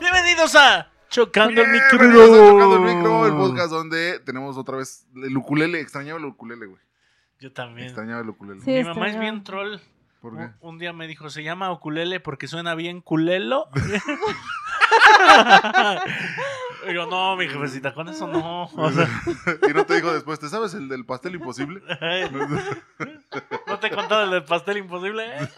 Bienvenidos a Chocando el Micro. Chocando el Micro, el podcast donde tenemos otra vez el ukulele. Extrañaba el ukulele, güey. Yo también. Extrañaba el ukulele. Sí. Mi mamá es bien troll. ¿Por Un, qué? un día me dijo, se llama ukulele porque suena bien culelo. Digo, no, mi jefecita, con eso no. O sea, y no te dijo después, ¿te sabes el del pastel imposible? ¿No te he contado el del pastel imposible? eh?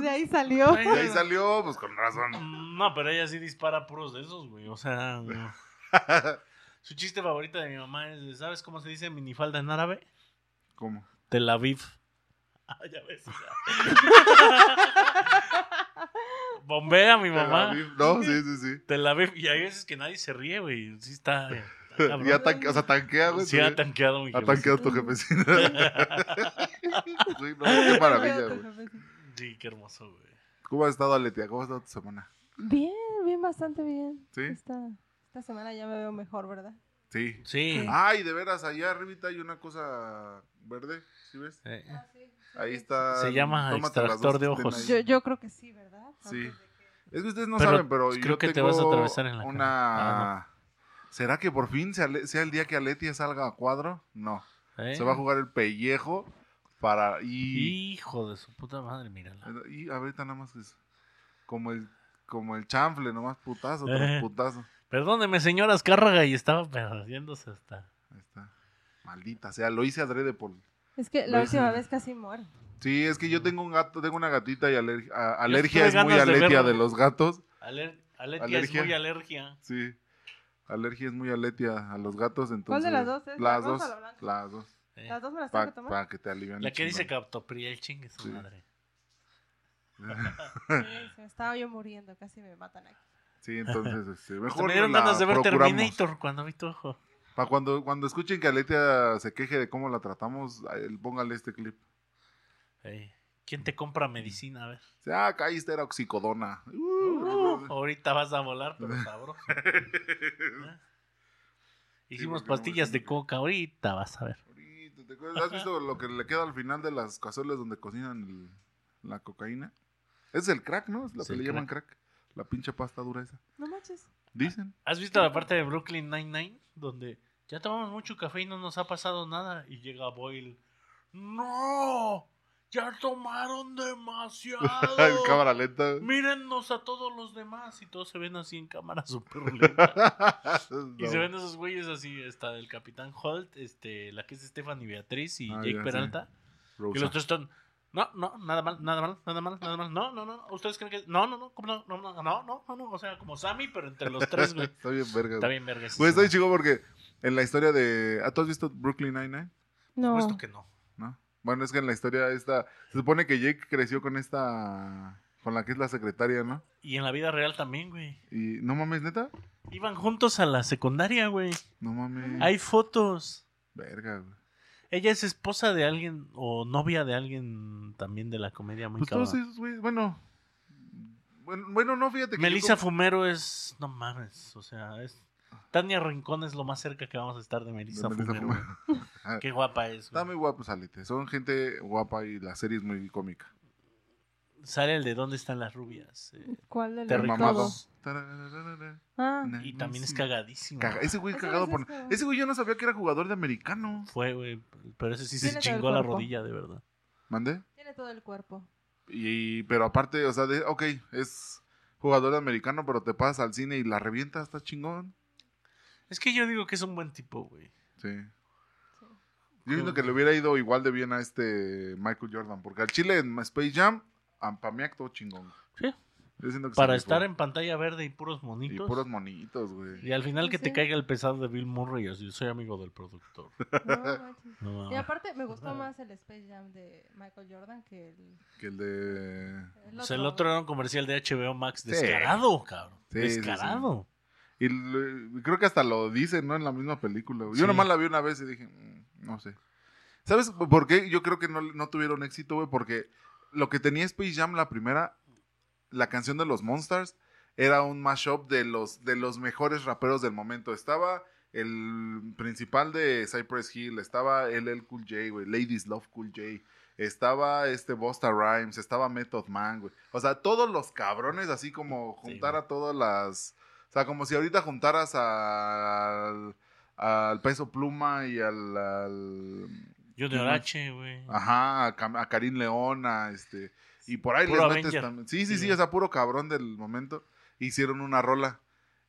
De ahí salió. Y ahí salió, pues con razón. No, pero ella sí dispara puros de esos, güey. O sea, no. su chiste favorito de mi mamá es, ¿sabes cómo se dice minifalda en árabe? ¿Cómo? Tel Aviv. Ah, ya ves. o Bombea mi mamá. No, sí, sí, sí. Tel Aviv. Y hay veces que nadie se ríe, güey. Sí está. Ya tanque, o sea, tanquea, güey. Sí ha tanqueado mi Ha tanqueado tu jefecina. Güey, no, qué maravilla, güey. Sí, qué hermoso, güey. ¿Cómo has estado, Aletia? ¿Cómo ha estado tu semana? Bien, bien, bastante bien. ¿Sí? Esta, esta semana ya me veo mejor, ¿verdad? Sí. Sí. Ay, de veras, allá arribita hay una cosa verde, ¿sí ves? Eh, Ahí está. Se llama extractor de ojos. Yo, yo creo que sí, ¿verdad? Sí. Es que ustedes no Pero saben, pero creo yo que te vas a atravesar en la una... cara. Ah, ¿Será que por fin sea, sea el día que Aletia salga a cuadro? No. eh. Se va a jugar el pellejo para... Y, Hijo de su puta madre, mírala. y ahorita nada más es como el, como el chanfle, nomás putazo, tras Eh. putazo. Perdóneme, señora Azcárraga, y estaba perdiéndose hasta. Ahí está. Maldita sea, lo hice adrede por... Es que la última vez casi muero. Sí, es que yo tengo un gato, tengo una gatita y aler- a- alergia es muy de aletia de los gatos. Aler- Alergia. es muy alergia. Sí. Alergia es muy aletia a los gatos, entonces... de las dos es? Las ¿La dos, las dos. eh. Las dos me las tengo Para que tomar. que te alivian. La que dice captopril, chingue su Sí. madre. Sí, se me estaba yo muriendo, casi me matan aquí. Sí, entonces, este, mejor me dieron ganas de ver procuramos. Terminator cuando vi tu ojo. Para cuando, cuando escuchen que Aletia se queje de cómo la tratamos, póngale este clip. ¿Quién te compra medicina? A ver. Ah, caíste, era oxicodona. Uh, Uh, ahorita vas a volar, pero sabroso. ¿Eh? Hicimos no pastillas de coca, ahorita vas a ver. Ahorita, ¿te acuerdas? ¿Has visto lo que le queda al final de las cazuelas donde cocinan el- la cocaína? Es el crack, ¿no? Es lo Es que le llaman crack. La pinche pasta dura esa. No manches. Dicen. ¿Has visto la parte de Brooklyn Nine-Nine? Donde ya tomamos mucho café y no nos ha pasado nada. Y llega Boyle. ¡No! ¡Ya tomaron demasiado! en cámara lenta. Mírennos a todos los demás. Y todos se ven así en cámara súper lenta. Y se ven esos güeyes así. Está el Capitán Holt, este, la que es Stephanie Beatriz y Ah, Jake ya, Peralta. Y los tres están. No, no, nada mal, nada mal, nada mal, nada mal. No, no, no. ¿Ustedes creen que.? No, no, no, ¿cómo no? No, no, no, no, no, no. O sea, como Sammy, pero entre los tres, güey. Está bien verga. Está güey. bien, vergas. Pues está bien chido porque en la historia de... ¿Ah, ¿Tú has visto Brooklyn Nine-Nine? No. Puesto que no. ¿No? Bueno, es que en la historia esta... Se supone que Jake creció con esta... Con la que es la secretaria, ¿no? Y en la vida real también, güey. Y... ¿No mames, neta? Iban juntos a la secundaria, güey. No mames. Hay fotos. Verga, güey. Ella es esposa de alguien o novia de alguien también de la comedia muy Pues cabrón. todos esos, güey, bueno... Bueno, bueno, no, fíjate que... Melissa como- Fumero es. No mames. O sea, es. Tania Rincón es lo más cerca que vamos a estar de Melissa, de Melissa Fumero. Fumero. güey. Qué guapa es. Está muy guapos, Alete. Son gente guapa y la serie es muy cómica. Sale el de ¿Dónde están las rubias? eh, ¿Cuál de los? Tarararara. Ah, y también es cagadísimo. Caga- Ese güey cagado por... Ese güey yo no sabía que era jugador de americano. Fue, güey. Pero ese sí se chingó la rodilla, de verdad. ¿Mande? tiene todo el cuerpo. Y, pero aparte, o sea, de, ok, es jugador de americano, pero te pasas al cine y la revienta, está chingón. Es que yo digo que es un buen tipo, güey. Sí. Yo siento que le hubiera ido igual de bien a este Michael Jordan, porque al Chile en Space Jam, Ampamiac todo chingón. Sí. Para estar en pantalla verde y puros Y monitos. puros monitos, güey. Y al final que te caiga el pesado de Bill Murray, así, soy amigo del productor. No, manches. No, Y aparte me gustó más el Space Jam de Michael Jordan que el, Que el de... el O sea, el otro era un comercial de HBO Max Sí. descarado, cabrón. Sí, sí, sí. descarado. Y le- creo que hasta lo dicen, ¿no? En la misma película. Yo Sí. nomás la vi una vez y dije, "Mm, no sé. ¿Sabes por qué? Yo creo que no, no tuvieron éxito, güey, porque lo que tenía Space Jam, la primera, la canción de los Monsters, era un mashup de los, de los mejores raperos del momento. Estaba el principal de Cypress Hill, estaba LL Cool J, güey, Ladies Love Cool J, estaba este Busta Rhymes, estaba Method Man, güey. O sea, todos los cabrones, así como juntar a todas las... O sea, como si ahorita juntaras al, al Peso Pluma y al... al- Junior ¿quién más? H, güey. Ajá, a, Cam- a Karim León, a este... Y por ahí Puro les metes Avenger. también. Sí, sí, Sí, sí, sea, puro cabrón del momento. Hicieron una rola.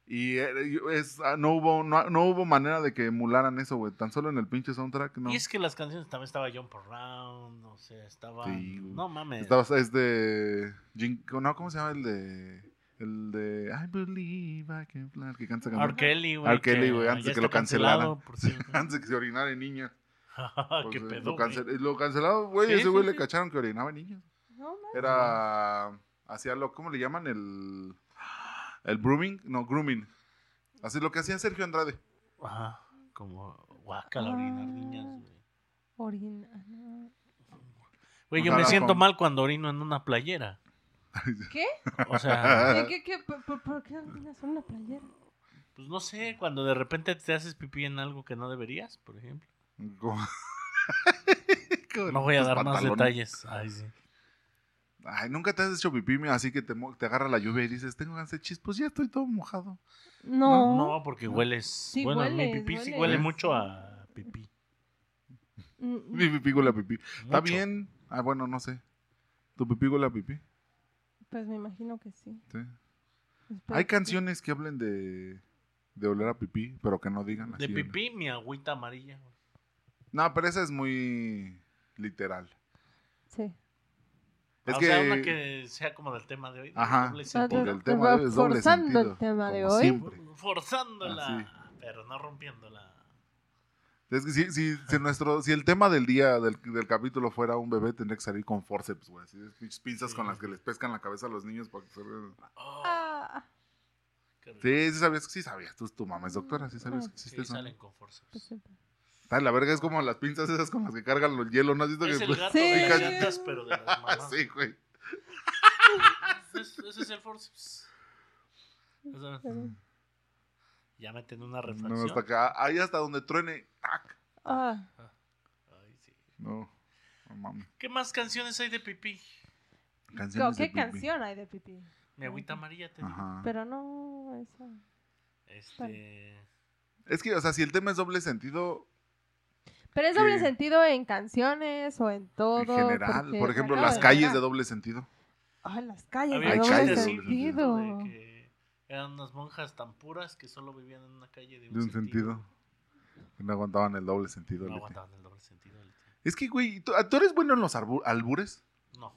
Y eh, es, ah, no, hubo, no, no hubo manera de que emularan eso, güey. Tan solo en el pinche soundtrack, no. Y es que las canciones también estaba Jump Around, o sea, estaba... Sí, no mames. Estaba, es de... No, ¿cómo se llama el de...? El de... I believe I can fly. Que canta esa R. Kelly, güey. R. Kelly, güey, antes de que lo cancelaran. por. Antes de que se orinara en Qué Pues, eh, pedo, lo, güey. cancel- lo cancelado, güey. Sí, ese sí, güey le cacharon que orinaba niños. No, mames. Era. Hacía lo. ¿Cómo le llaman? El. El grooming. No, grooming. Así lo que hacía Sergio Andrade. Ajá, como guacala orinar niñas, Ah. güey. Orina. no. Güey, yo me siento con- mal cuando orino en una playera. ¿Qué? O sea, ¿Qué, qué, qué? ¿Por, por, por qué orinas en una playera? pues no sé, cuando de repente te haces pipí en algo que no deberías, por ejemplo. No voy a dar más detalles. Ay, sí. Ay, nunca te has hecho pipí, así que te, agarra la lluvia y dices, tengo ganas de chis, pues ya estoy todo mojado. No. No, porque hueles. Sí, bueno, mi hueles, pipí sí hueles. huele mucho a pipí. Mm, Mi pipí huele a pipí. Está bien. Ah, bueno, no sé. ¿Tu pipí huele a pipí? Pues me imagino que sí. Hay canciones que hablen de, de oler a pipí, pero que no digan así. De ¿no? pipí, mi agüita amarilla. No, pero esa es muy literal. Sí. Es Ah, que, O sea, una que sea como del tema de hoy. de Ajá, doble Ah, sentido. porque el tema de hoy es doble Forzando el tema de como hoy. siempre. Forzándola, pero no rompiéndola. Es que si, si, si nuestro, si el tema del día del, del capítulo fuera un bebé, tendría que salir con forceps, güey. Así, pinzas Sí. con las que les pescan la cabeza a los niños para que se vean. Oh, Ah, Sí, sí sabías, sí sabías. Tú, tu mamá es doctora, sí sabías que Sí, existe eso. salen con fuerza. Pues. Ay, la verga es como las pinzas esas con las que cargan los hielos, ¿no has visto Es que el gato Sí. de llantas, pero de las mamás. Sí, güey. Ese, ese es el forceps. Ya meten una No, reflexión. hasta acá. Ahí hasta donde truene. ¡tac! Ah, Ay, sí. No, no mames. ¿Qué más canciones hay de pipí? Canciones de ¿Qué pipí. canción hay de pipí? Mi agüita amarilla te digo. Pero no, esa. Este. Es que, o sea, si el tema es doble sentido, Pero es doble sentido en canciones o en todo. en general, porque por ejemplo, las calles de doble sentido. Ay, las calles Había de doble calles chiste de doble sentido. de que eran unas monjas tan puras que solo vivían en una calle de un, De un sentido. Que no aguantaban el doble sentido. No Leti. aguantaban el doble sentido. Leti. Es que, güey, ¿tú, ¿tú eres bueno en los albures? No.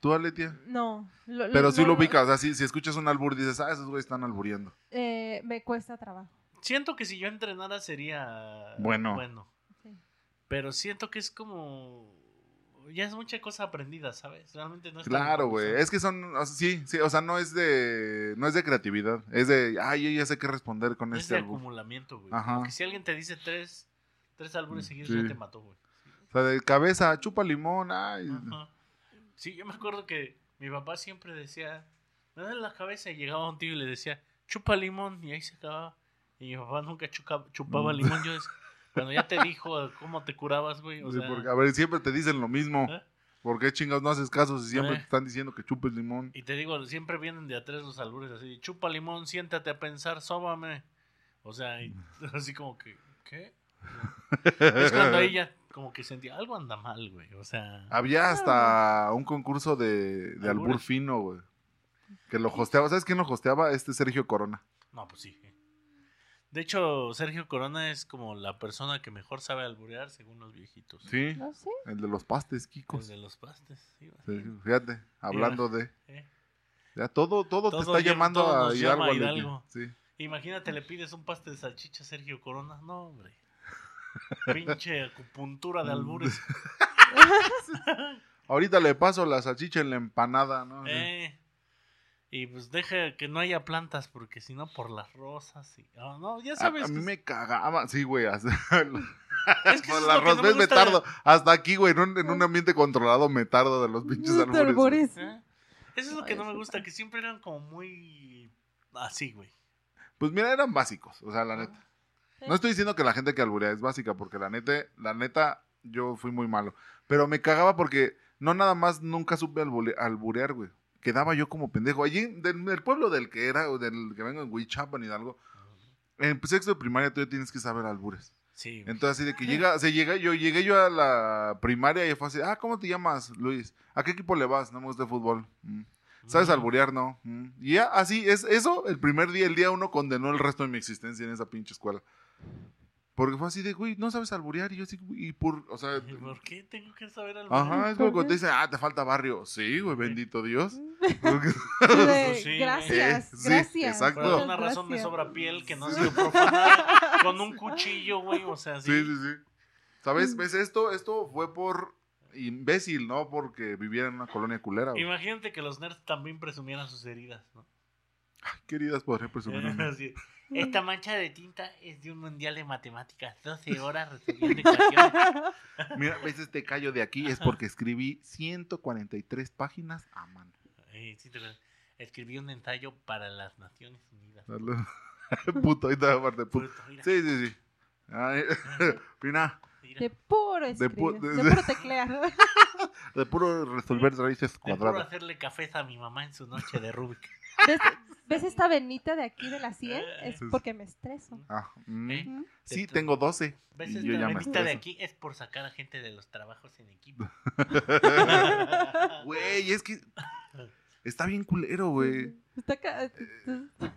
¿Tú, Aletia? No. lo- Pero sí no, lo ubicas, o sea, si, si escuchas un albur dices, ah, esos güeyes están alburiendo. eh, me cuesta trabajo. Siento que si yo entrenara sería Bueno. bueno. Pero siento que es como. Ya es mucha cosa aprendida, ¿sabes? Realmente no es Claro, güey. Es que son, o sea, sí, sí, o sea, no es de, no es de creatividad. Es de, ay, yo ya sé qué responder con Es este de albur. acumulamiento, güey. Ajá. Como que si alguien te dice tres, tres álbumes seguidos, Sí. ya te mató, güey. O sea, de cabeza, chupa limón, ay. Ajá. Sí, yo me acuerdo que mi papá siempre decía, me da en la cabeza y llegaba un tío y le decía, chupa limón, y ahí se acababa. Y mi papá nunca chupaba Mm. limón. Yo decía, cuando ya te dijo cómo te curabas, güey. O Sí, sea, porque, a ver, siempre te dicen lo mismo. ¿eh? ¿Por qué chingados no haces caso si siempre Eh. te están diciendo que chupes limón? Y te digo, siempre vienen de atrás los albures así, chupa limón, siéntate a pensar, sóbame. O sea, y- así como que, ¿qué? Es cuando ella como que sentía, algo anda mal, güey. O sea, Había hasta un concurso de, de albur fino, güey. Que lo hosteaba. ¿Sabes quién lo hosteaba? Este Sergio Corona. no, pues sí. De hecho, Sergio Corona es como la persona que mejor sabe alburear según los viejitos. Sí. No sé. El de los pastes, El Kikos. de los pastes. sí, Sí, imagínate. fíjate, hablando de. ¿Eh? Ya todo, todo, te está llama- llamando todo a nos Hidalgo. llama. Hidalgo. Sí. Imagínate, le pides un paste de salchicha a Sergio Corona. No, hombre. Pinche acupuntura de albures. Ahorita le paso la salchicha en la empanada, ¿no? Eh, Y pues deja que no haya plantas, porque si no, por las rosas. Y... ah, no, ya A, sabes. a mí que- me cagaba, sí, güey. hasta- Es que Por eso la es lo que no me tardo. Hasta aquí, güey, en un, en un ambiente controlado me tardo de los pinches Te árboles. ¿Eh? Eso es lo que no me gusta, que siempre eran como muy así, güey. Pues mira, eran básicos, o sea, la neta. No estoy diciendo que la gente que alburea es básica, porque la neta, la neta, yo fui muy malo. Pero me cagaba porque no nada más nunca supe alburear, güey. Quedaba yo como pendejo. Allí, del, del pueblo del que era, o del que vengo en Huichapan y algo, en sexto de primaria tú ya tienes que saber albures. Sí. Entonces, así de que llega, se llega, yo llegué yo a la primaria y fue así, ah, ¿cómo te llamas, Luis? ¿A qué equipo le vas? No me gusta el fútbol. Mm. ¿Sabes Mm. alburear? No. Mm. Y ya, así, es eso, el primer día, el día uno condenó el resto de mi existencia en esa pinche escuela. Porque fue así de, güey, no sabes alburear. Y yo así, y por, o sea, ¿Y ¿Por qué tengo que saber algo? ajá, es como ¿Por cuando te qué? dicen, ah, te falta barrio. Sí, güey, bendito Dios. De- sí, gracias, Eh, sí, gracias. exacto. Por alguna razón me gracias. sobra piel que no ha sido profanada con un cuchillo, güey. O sea, sí. Sí, sí, sí. ¿Sabes? ¿Ves esto? Esto fue por imbécil, no porque viviera en una colonia culera. güey. Imagínate que los nerds también presumieran sus heridas, ¿no? Queridas, podré presumir. un- Así, Esta mancha de tinta es de un mundial de matemáticas. 12 horas resolviendo ecuaciones. Mira, ves este callo de aquí, es porque escribí 143 páginas a mano. Eh, sí, te lo- Escribí un ensayo para las Naciones Unidas. Puto, ahí está aparte, puto. Puto, Sí, sí, sí. Ay, mira. De puro De escribir, pu- de, puro teclear. de puro resolver raíces De puro cuadradas. hacerle cafés a mi mamá en su noche de Rubik. ¿Ves, ves esta venita de aquí de la 100? Es Sí. porque me estreso. Ah, mm. ¿Eh? Sí, tengo 12. ¿Ves Y esta yo ya me venita de aquí? Es por sacar a gente de los trabajos en equipo. Güey, es que está bien culero, güey. Está ca-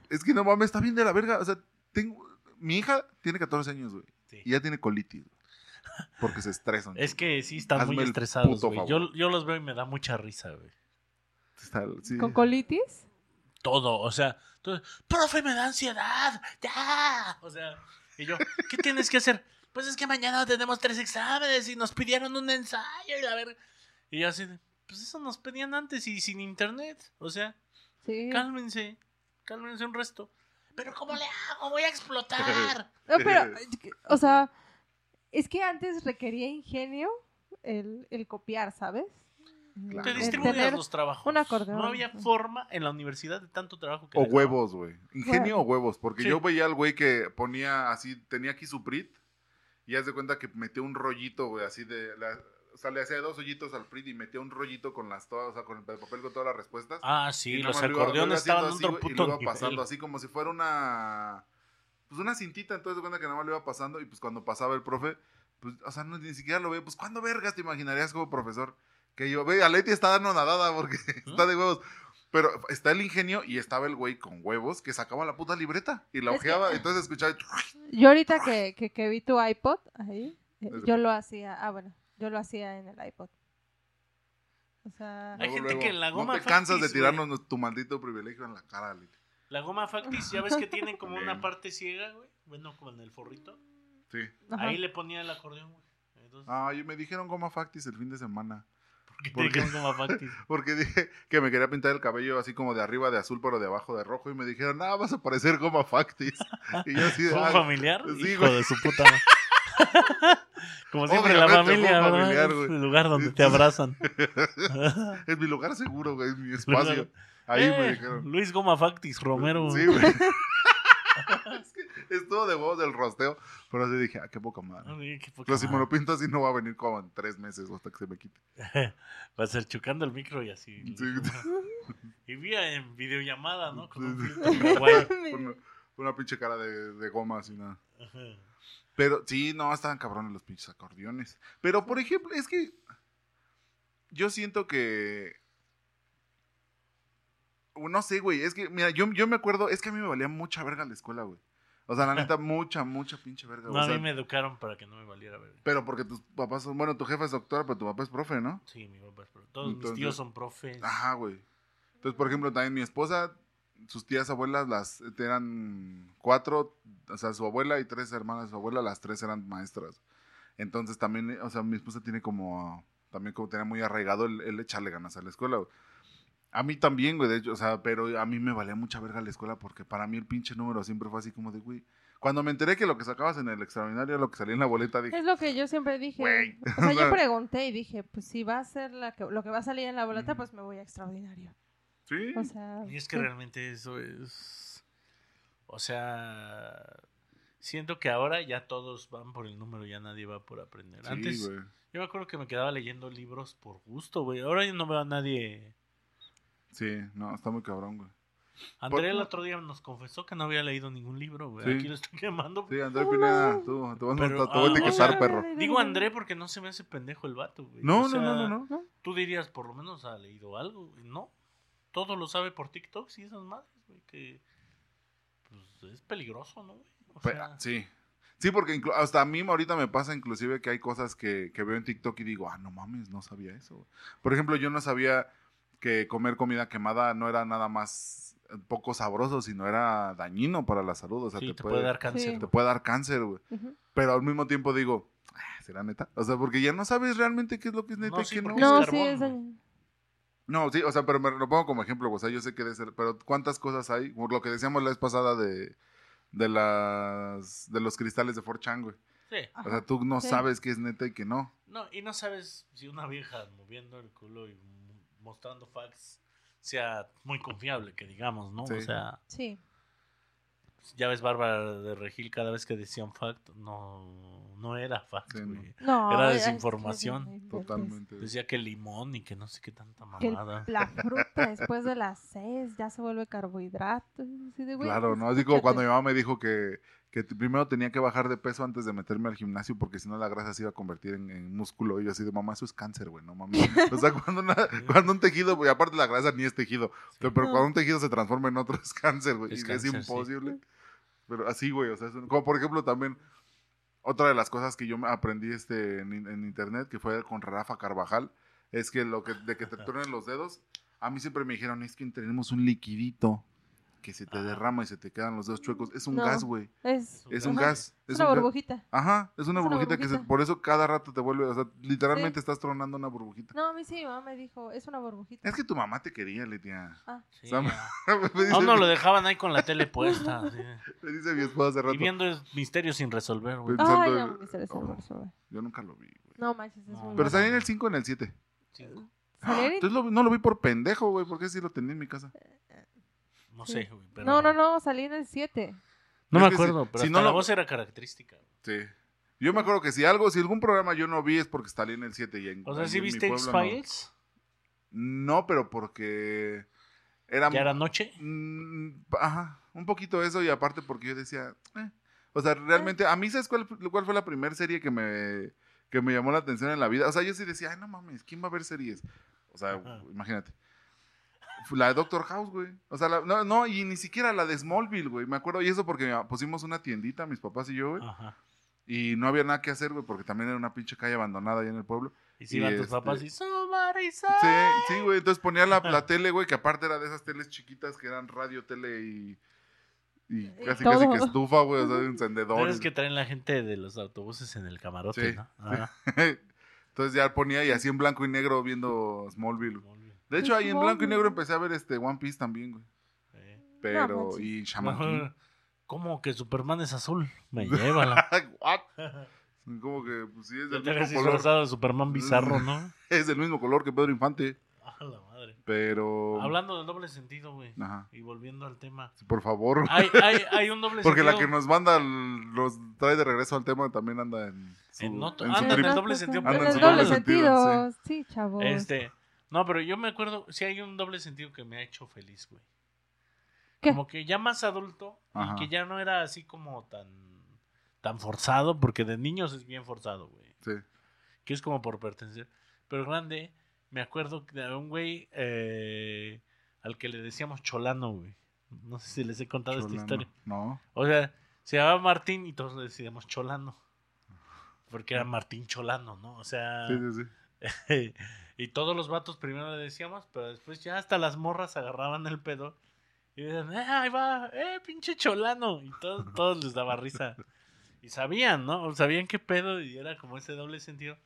Es que no mames, está bien de la verga. O sea, tengo. Mi hija tiene 14 años, güey. Sí. Y ya tiene colitis. güey. Porque se estresan. Es que sí están Hazme muy estresados, güey. Yo, yo los veo y me da mucha risa, güey. Sí. ¿Con colitis? Todo, o sea, todo, profe, me da ansiedad, ya. O sea, y yo, ¿qué tienes que hacer? Pues es que mañana tenemos tres exámenes y nos pidieron un ensayo y la verga. Y yo así, pues eso nos pedían antes y sin internet. O sea, Sí. cálmense, cálmense un resto. Pero ¿cómo le hago? Voy a explotar. No, pero, o sea, es que antes requería ingenio el, el copiar, ¿sabes? Claro. Te tener- los trabajos. un acordeón. No había forma en la universidad de tanto trabajo que O huevos, güey. Ingenio o huevos. Porque Sí. yo veía al güey que ponía así, tenía aquí su PRIT. Y haz de cuenta que metió un rollito, güey, así de. la- o sea, le hacía dos hoyitos al PRIT y metía un rollito con las todas, o sea, con el papel con todas las respuestas. Ah, sí, Y los acordeones estaban así, otro güey, y puto lo iba nivel. pasando así como si fuera una. Pues una cintita, entonces de cuenta que nada más lo iba pasando. Y pues cuando pasaba el profe, pues, o sea, no, ni siquiera lo ve. Pues, ¿cuándo vergas te imaginarías como profesor? Que yo, ve, a Leti está dando nadada porque está de huevos. Pero está el ingenio y estaba el güey con huevos que sacaba la puta libreta y la Es que- ojeaba. Entonces escuchaba. Yo ahorita que, que, que vi tu iPod ahí, eh, yo lo hacía, ah, bueno, yo lo hacía en el iPod. O sea, Hay luego, gente luego, que en la goma No te cansas de tirarnos tu maldito privilegio en la cara, Leti. La goma factis, ya ves que tienen como una parte ciega, güey. Bueno, como en el forrito. Sí. ajá. Ahí le ponía el acordeón, güey. Entonces, Ah, yo me dijeron goma factis el fin de semana. ¿Por qué te ¿por qué? dijeron goma factis? Porque dije que me quería pintar el cabello así como de arriba de azul, pero de abajo de rojo. Y me dijeron, ah, vas a parecer goma factis. Y yo así de. ¿Fue un "Ah, familiar? sí, Hijo güey. de su puta. Como siempre, la familia, familiar, Es el lugar donde te abrazan. es mi lugar seguro, güey, es mi espacio. Ahí Eh, me dijeron. Luis Goma Factis, Romero. Sí, güey. es que estuvo de voz del rosteo. Pero así dije, ah, qué poca madre. Ay, qué poca Pero si me lo pinto así, no va a venir como en tres meses hasta que se me quite. Va a ser chocando el micro y así. Sí. Y vía en videollamada, ¿no? Con un. Una, una pinche cara de, de goma así, nada. Pero sí, no, estaban cabrones los pinches acordeones. Pero, por ejemplo, es que yo siento que... No sé, güey, es que, mira, yo, yo me acuerdo, es que a mí me valía mucha verga la escuela, güey. O sea, la neta, mucha, mucha pinche verga. No, a O sea, mí me educaron para que no me valiera ver. Pero porque tus papás son, bueno, tu jefa es doctora, pero tu papá es profe, ¿no? Sí, mi papá es profe. Todos mis tíos son profes. Ajá, güey. Entonces, por ejemplo, también mi esposa, sus tías abuelas, las eran cuatro, o sea, su abuela y tres hermanas de su abuela, las tres eran maestras. Entonces también, o sea, mi esposa tiene como, también como tenía muy arraigado el, el echarle ganas a la escuela, güey. A mí también, güey, de hecho, o sea, pero a mí me valía mucha verga la escuela porque para mí el pinche número siempre fue así como de, güey. Cuando me enteré que lo que sacabas en el extraordinario era lo que salía en la boleta, dije, Es lo que yo siempre dije. Güey. O sea, yo pregunté y dije, pues si va a ser la que, lo que va a salir en la boleta, pues me voy a extraordinario. sí. O sea, Y es que sí. realmente eso es. O sea. Siento que ahora ya todos van por el número, ya nadie va por aprender. Sí, Antes, güey. yo me acuerdo que me quedaba leyendo libros por gusto, güey. Ahora yo no veo a nadie. Sí, no, está muy cabrón, güey. André el otro día nos confesó que no había leído ningún libro, güey. Sí. Aquí lo estoy quemando. Sí, André Pineda, tú, te, vas a- te voy a ah, etiquetar, o sea, perro. Digo André porque no se me hace pendejo el vato, güey. No, O no, sea, no, no, no. Tú dirías, por lo menos ha leído algo, güey. No. Todo lo sabe por TikTok y esas madres, güey. Que. Pues es peligroso, ¿no, güey? O Pero, sea, sí. Sí, porque hasta a mí ahorita me pasa inclusive que hay cosas que, que veo en TikTok y digo, ah, no mames, no sabía eso. güey". Por ejemplo, yo no sabía que comer comida quemada no era nada más eh, poco sabroso, sino era dañino para la salud. O sea, sí, te, te puede, puede dar cáncer. Sí. te puede dar cáncer, güey. Pero al mismo tiempo digo, "Ah, ¿será neta? O sea, porque ya no sabes realmente qué es lo que es neta No, y sí, qué no. No, es sí, carbón, es güey. dañino. No, sí, o sea, pero me lo pongo como ejemplo, o sea, yo sé que debe ser, pero ¿cuántas cosas hay? Por lo que decíamos la vez pasada de, de las, de los cristales de 4chan, güey. Sí. O sea, tú no Sí. sabes qué es neta y qué no. No, y no sabes si una vieja moviendo el culo y mostrando facts sea muy confiable, que digamos, ¿no? Sí. O sea, Sí. ya ves Bárbara de Regil cada vez que decía un fact, no, no era fact, Sí, no. güey. No, Era desinformación. Totalmente. Decía que limón y que no sé qué tanta Que mamada. la fruta después de las seis ya se vuelve carbohidrato. así de, güey, Claro, pues, ¿no? Así como cuando mi mamá me dijo que, que primero tenía que bajar de peso antes de meterme al gimnasio porque si no la grasa se iba a convertir en, en músculo. Y yo así de, mamá, eso es cáncer, güey, no mames. O sea, cuando, una- cuando un tejido, güey, aparte la grasa ni es tejido, pero, pero No. cuando un tejido se transforma en otro es cáncer, güey. Es y cáncer, es sí. imposible. Pero así, güey, o sea, es un- como por ejemplo también... Otra de las cosas que yo me aprendí este, en, en internet, que fue con Rafa Carvajal, es que lo que de que te truenen los dedos, a mí siempre me dijeron, es que tenemos un liquidito que se te derrama y se te quedan los dedos chuecos. Es un No. gas, güey. Es, Es un Ajá. gas. es Es una un gas. burbujita. Ajá, es una Es una burbujita que se, por eso cada rato te vuelve, o sea, literalmente estás tronando una burbujita. No, a mí sí, mi mamá me dijo, es una burbujita. Es que tu mamá te quería, Letia. Ah, Sí, Sam- ya. me, dice, A uno lo dejaban ahí con la tele puesta. sí. me dice mi esposa hace rato. Y viendo es misterios sin resolver, güey. En- no, interesa Oh. Yo nunca lo vi, güey. No manches, es No. muy Pero salí en el 5 o en el 7. Cinco. ¿Salir en- Entonces lo- no lo vi por pendejo, güey, porque sí lo tenía en mi casa. No Sí. sé, güey. pero- No, no, no, salí en el 7. No Es me que si- acuerdo, pero si hasta no la lo- voz era característica. Sí. Yo me acuerdo que si algo, si algún programa yo no vi es porque salí en el 7 y en O sea, ¿sí en viste no. X-Files? No. pero porque era ¿Ya era noche? Mm, ajá, un poquito eso y aparte porque yo decía, eh. o sea, realmente, a mí, ¿sabes cuál, cuál fue la primera serie que me, que me llamó la atención en la vida? O sea, yo sí decía, ay, no mames, ¿quién va a ver series? O sea, Ajá. imagínate. La de Doctor House, güey. O sea, la- no, no, y ni siquiera la de Smallville, güey. Me acuerdo, y eso porque pusimos una tiendita, mis papás y yo, güey. Ajá. Y no había nada que hacer, güey, porque también era una pinche calle abandonada ahí en el pueblo. Y si Y iban tus este- papás y somebody Sí, sí, güey. Entonces ponía la, la tele, güey, que aparte era de esas teles chiquitas que eran radio, tele y. Y casi, todo. casi que estufa, güey, o sea, encendedores. Es que traen la gente de los autobuses en el camarote, Sí, ¿no? Ajá. Entonces ya ponía y así en blanco y negro viendo Smallville. güey. De hecho, ahí en blanco y negro empecé a ver este One Piece también, güey. Eh. Pero, y Shaman King. ¿Cómo que Superman es azul? Me llévala. What? Como que, pues sí, es Ya del mismo color. de Superman bizarro, ¿no? Es del mismo color que Pedro Infante. A la madre. Pero. Hablando del doble sentido, güey. Ajá. Y volviendo al tema. Por favor. Hay, hay, hay un doble Porque la sentido. que nos manda, el- nos trae de regreso al tema también anda en su, En otro- en anda en el doble sentido, Anda En el su doble doble sentido. sentido, Sí, chavos. Este. No, pero yo me acuerdo, sí hay un doble sentido que me ha hecho feliz, güey. ¿Qué? Como que ya más adulto Ajá. y que ya no era así como tan tan forzado, porque de niños es bien forzado, güey. Sí. Que es como por pertenecer. Pero grande, me acuerdo de un güey eh, al que le decíamos Cholano, güey. No sé si les he contado esta historia. No. O sea, se llamaba Martín y todos le decíamos Cholano. Porque era Martín Cholano, ¿no? O sea... Sí, sí, sí. y todos los vatos primero le decíamos, pero después ya hasta las morras agarraban el pedo y decían, "Eh, ahí va, eh, pinche cholano. Y todos, todos les daba risa. Y sabían, ¿no? Sabían qué pedo y era como ese doble sentido.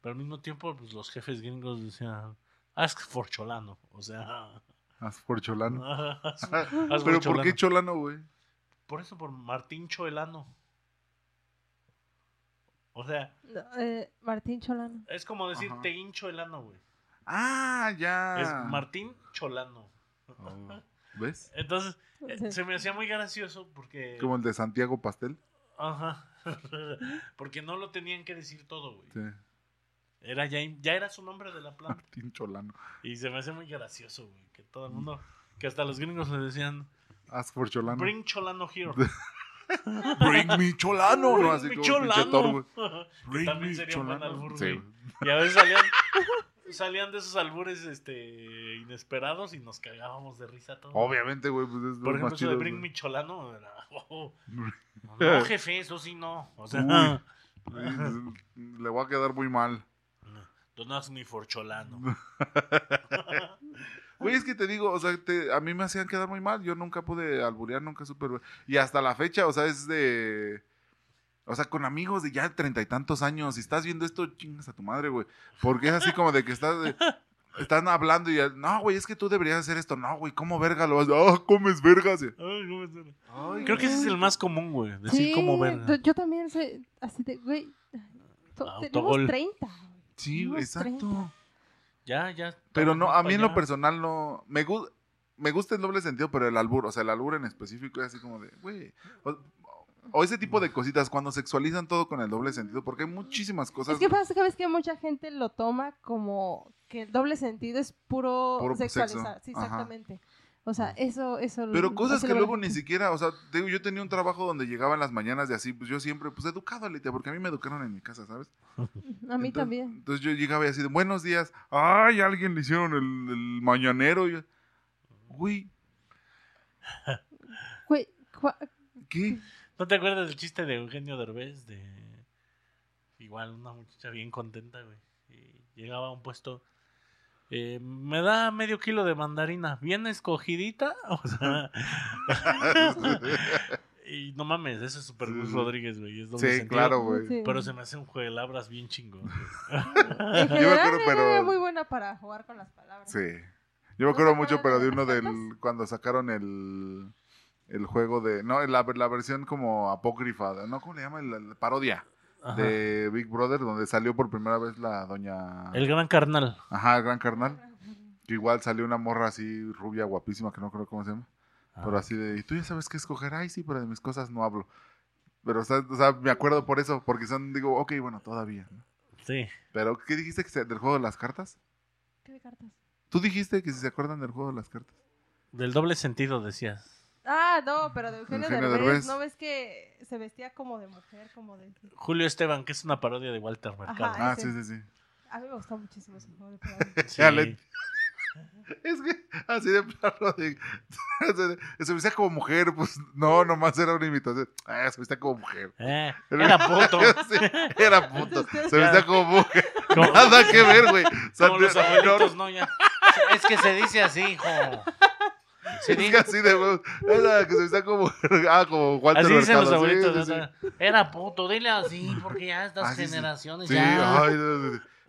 Pero al mismo tiempo, pues los jefes gringos decían, ask for cholano. O sea, Haz por Cholano. Pero ¿por Cholano. qué Cholano, güey? Por eso, por Martín Choelano. O sea, No, eh, Martín Cholano. es como decir Ajá. te hincho el ano, güey. Ah, ya. Es Martín Cholano. Oh, ¿Ves? Entonces, eh, Sí. se me hacía muy gracioso porque... Como el de Santiago Pastel. Ajá. porque no lo tenían que decir todo, güey. Sí. Era ya, ya era su nombre de la planta. Martín Cholano. Y se me hace muy gracioso, güey. Que todo el mundo, que hasta los gringos le decían, Ask for Cholano. bring Cholano here. Bring me Cholano. Bring no, así como Bring también me sería un buen Cholano. albur, Sí. Y a veces salían, salían de esos albures este, inesperados y nos cagábamos de risa todos. Obviamente, güey, pues es Por lo ejemplo, más eso de. Bring güey. Me Cholano era, oh, no, jefe, eso sí no. O sea, Uy. Le voy a quedar muy mal. don't ask me for Cholano. Güey, es que te digo, o sea, te- a mí me hacían quedar muy mal. Yo nunca pude alburear, nunca supe. güey. Y hasta la fecha, o sea, es de. O sea, con amigos de ya treinta y tantos años. Si estás viendo esto, chingas a tu madre, güey. Porque es así como de que estás. de- están hablando y. No, güey, es que tú deberías hacer esto. No, güey, ¿cómo verga lo vas? Ah, comes vergas. Ay, ¿cómo es? Ay, Creo que ese es el más común, güey. Decir cómo ver. yo- yo también soy así de, güey. Tenemos 30. güey. Sí, Tenemos exacto. 30. Ya, ya. Pero no, a mí en lo personal no. Me, gu- me gusta el doble sentido, pero el albur, o sea, el albur en específico es así como de, güey. O, o ese tipo de cositas, cuando sexualizan todo con el doble sentido, porque hay muchísimas cosas. Es que pasa que ves que mucha gente lo toma como que el doble sentido es puro, Puro sexualizar. sexo. Sí, Ajá. O sea, eso, eso. Pero cosas que luego ni siquiera, o sea, te digo, yo tenía un trabajo donde llegaba en las mañanas y así, pues yo siempre, pues educado, Alicia, porque a mí me educaron en mi casa, ¿sabes? A mí Entonces- también. Entonces yo llegaba y así de, buenos días, ay, alguien le hicieron el, el mañanero. Y yo, Güey, Güey, ¿qué? ¿No te acuerdas del chiste de Eugenio Derbez? De igual una muchacha bien contenta, güey. Y llegaba a un puesto. Eh, me da medio kilo de mandarina, bien escogidita. O sea. y no mames, ese es Super Gus sí. Rodríguez, güey. Es Sí, sentido. claro, güey. sí. Pero se me hace un juego de labras bien chingón. Yo me acuerdo, pero- era muy buena para jugar con las palabras. Sí. Yo me ¿No se acuerdo mucho, pero de uno del. Cuando sacaron el. El juego de. No, la, la versión como apócrifa. ¿No? ¿Cómo le llaman? La, la parodia Ajá. de Big Brother, donde salió por primera vez la doña. El gran carnal. Ajá, el gran carnal. Que igual salió una morra así rubia, guapísima, que no creo cómo se llama. Pero así de. ¿Y tú ya sabes qué escoger? Ay, sí, pero de mis cosas no hablo. Pero, o sea, o sea, me acuerdo por eso, porque son, digo, ok, bueno, todavía. ¿no? Sí. Pero, ¿qué dijiste que se- del juego de las cartas? ¿Qué de cartas? Tú dijiste que si se acuerdan del juego de las cartas. Del doble sentido decías. Ah, no, pero de Eugenio, Eugenio Derbez, Derbez. ¿no ves que se vestía como de mujer, como de... Julio Esteban, que es una parodia de Walter Mercado. Ajá. Ah, sí, sí, sí. A mí me gustó muchísimo ese juego de le- Es que así de plano de, se vestía como mujer, pues no, nomás era una imitación. Ah, se vestía como mujer. Eh, era puto. Sí, era puto. Se vestía como mujer. Como- Nada que ver, güey. Como los abuelitos, no, ya. Es que se dice así, hijo. Se Es que así de. Era que se vestía como. Ah, como Walter así dicen los Mercado, sí, abuelitos. sí, sea, Era puto, dile así, porque ya estas Ah, sí, sí. generaciones Sí, ya. ay.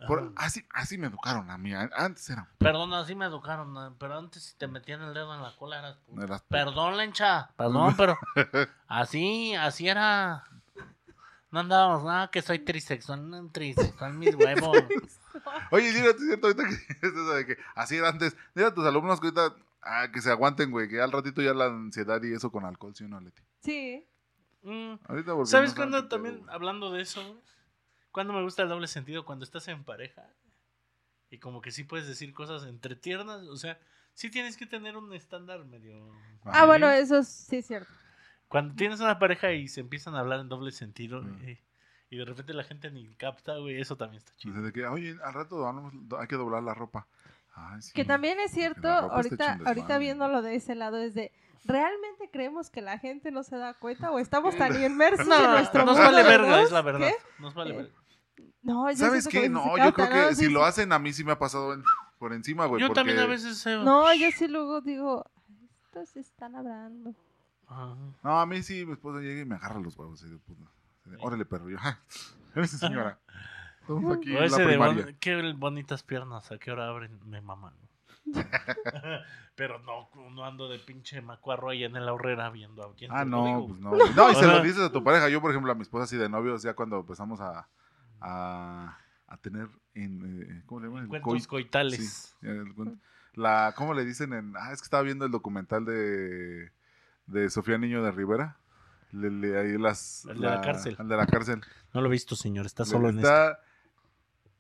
Por- así, así me educaron a mí. Antes era. Perdón, así me educaron, ¿no? pero antes si te metían el dedo en la cola eras puto. eras- Perdón, lencha, perdón, pero así, así era. No andábamos nada, que soy trisexual, no, trisexual, mis huevos. Oye, dile, es cierto, ahorita que es eso de que así era antes. Dile a tus alumnos que ahorita ah, que se aguanten, güey, que al ratito ya la ansiedad y eso con alcohol, ¿sí no, Leti? Sí. Mm. Ahorita ¿Sabes cuándo también, hablando de eso, güey? cuando me gusta el doble sentido? Cuando estás en pareja y como que sí puedes decir cosas entre tiernas, o sea, sí tienes que tener un estándar medio... Ah, bueno, eso sí es cierto. Cuando tienes una pareja y se empiezan a hablar en doble sentido Mm. eh, y de repente la gente ni capta, güey, eso también está chido. Dice de que, oye, al rato vamos- hay que doblar la ropa. Ay, sí. Que también es cierto, ahorita, ahorita viéndolo de ese lado, es de, ¿realmente creemos que la gente no se da cuenta o estamos tan inmersos en No, nuestro nos mundo vale verga, es la verdad. Nos vale Eh, verga. No, yo ¿Sabes qué? No, se yo creo que ¿no? si lo hacen a mí sí me ha pasado en- por encima, güey. Yo porque... también a veces... eh, No, yo sí luego digo, "Ay, estos están hablando. ajá. No, a mí sí, mi esposa llega y me agarra los huevos. Y de, puta, así de, Órale, perro. Yo, "Ah, eres señora. Estamos aquí O en la ese de primaria. bon- qué bonitas piernas, a qué hora abren, me maman. Pero no, no ando de pinche macuarro ahí en la horrera viendo a quién Ah, no, pues no. No, y se lo dices a tu pareja. Yo, por ejemplo, a mi esposa así de novios, ya cuando empezamos a, a, a tener, en, eh, ¿cómo le llaman? El Encuentros coit- coitales. Sí, el la, ¿cómo le dicen en...? Ah, es que estaba viendo el documental de, de Sofía Niño de Rivera. Le- le- ahí las, El de la cárcel. El de la cárcel. No lo he visto, señor. Está Le- solo en esto.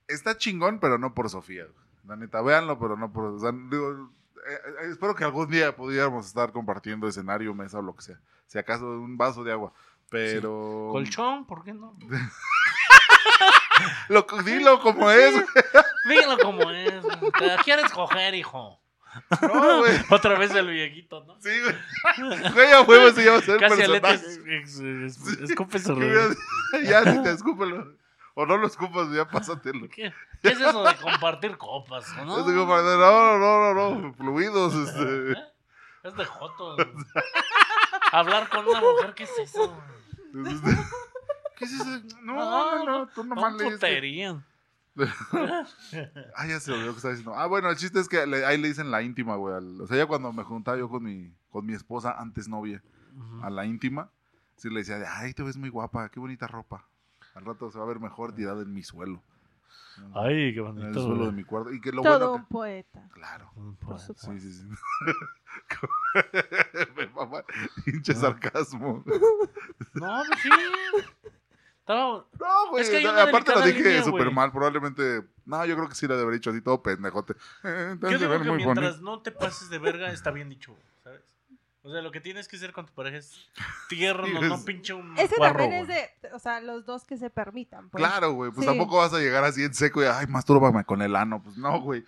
Está, chingón, pero no por Sofía. La neta, véanlo, pero no por... o sea, digo, eh, eh, espero que algún día pudiéramos estar compartiendo escenario, mesa o lo que sea. Si acaso un vaso de agua. Pero... Colchón, ¿por qué no? Lo, dilo como es. Dígalo como es. Te quieres coger, hijo. No, güey. Otra vez el viejito, ¿no? Sí, güey. Güey, a huevo se llama a ser Casi personaje. es- Escupe su Ya, sí, te escúpelo. O no lo escupas, ya pásatelo. ¿Qué, qué es eso de compartir copas? ¿no? Yo digo, no, no, no, no, no, fluidos, este. ¿Eh? Es de joto. Hablar con una mujer, ¿qué es eso? este, ¿Qué es eso? No, no, no, tú nomás No, lees. putería. Ah, ya se olvidó que estaba diciendo. Ah, bueno, el chiste es que le- ahí le dicen la íntima, güey. al- O sea, ya cuando me juntaba yo con mi, con mi esposa, antes novia, a la íntima, sí le decía, de, ay, te ves muy guapa, qué bonita ropa. Al rato se va a ver mejor tirada en mi suelo. Ay, qué En el bonito. suelo de mi cuarto. Y que lo Todo bueno un poeta. Claro. Pues, supuesto. Sí, sí, sí. Me Pinche sarcasmo. No, pues sí. No, güey. Es que aparte lo delicada dije súper mal. Probablemente. No, yo creo que sí le debería dicho así todo pendejote. Eh, Yo digo que muy mientras bonito. no te pases de verga, está bien dicho. O sea, lo que tienes que hacer con tu pareja es tierno, no pinche un Ese cuarro, también es de, o sea, los dos que se permitan. Pues. Claro, güey. Pues Sí. tampoco vas a llegar así en seco y, ay, mastúrbame con el ano. Pues no, güey.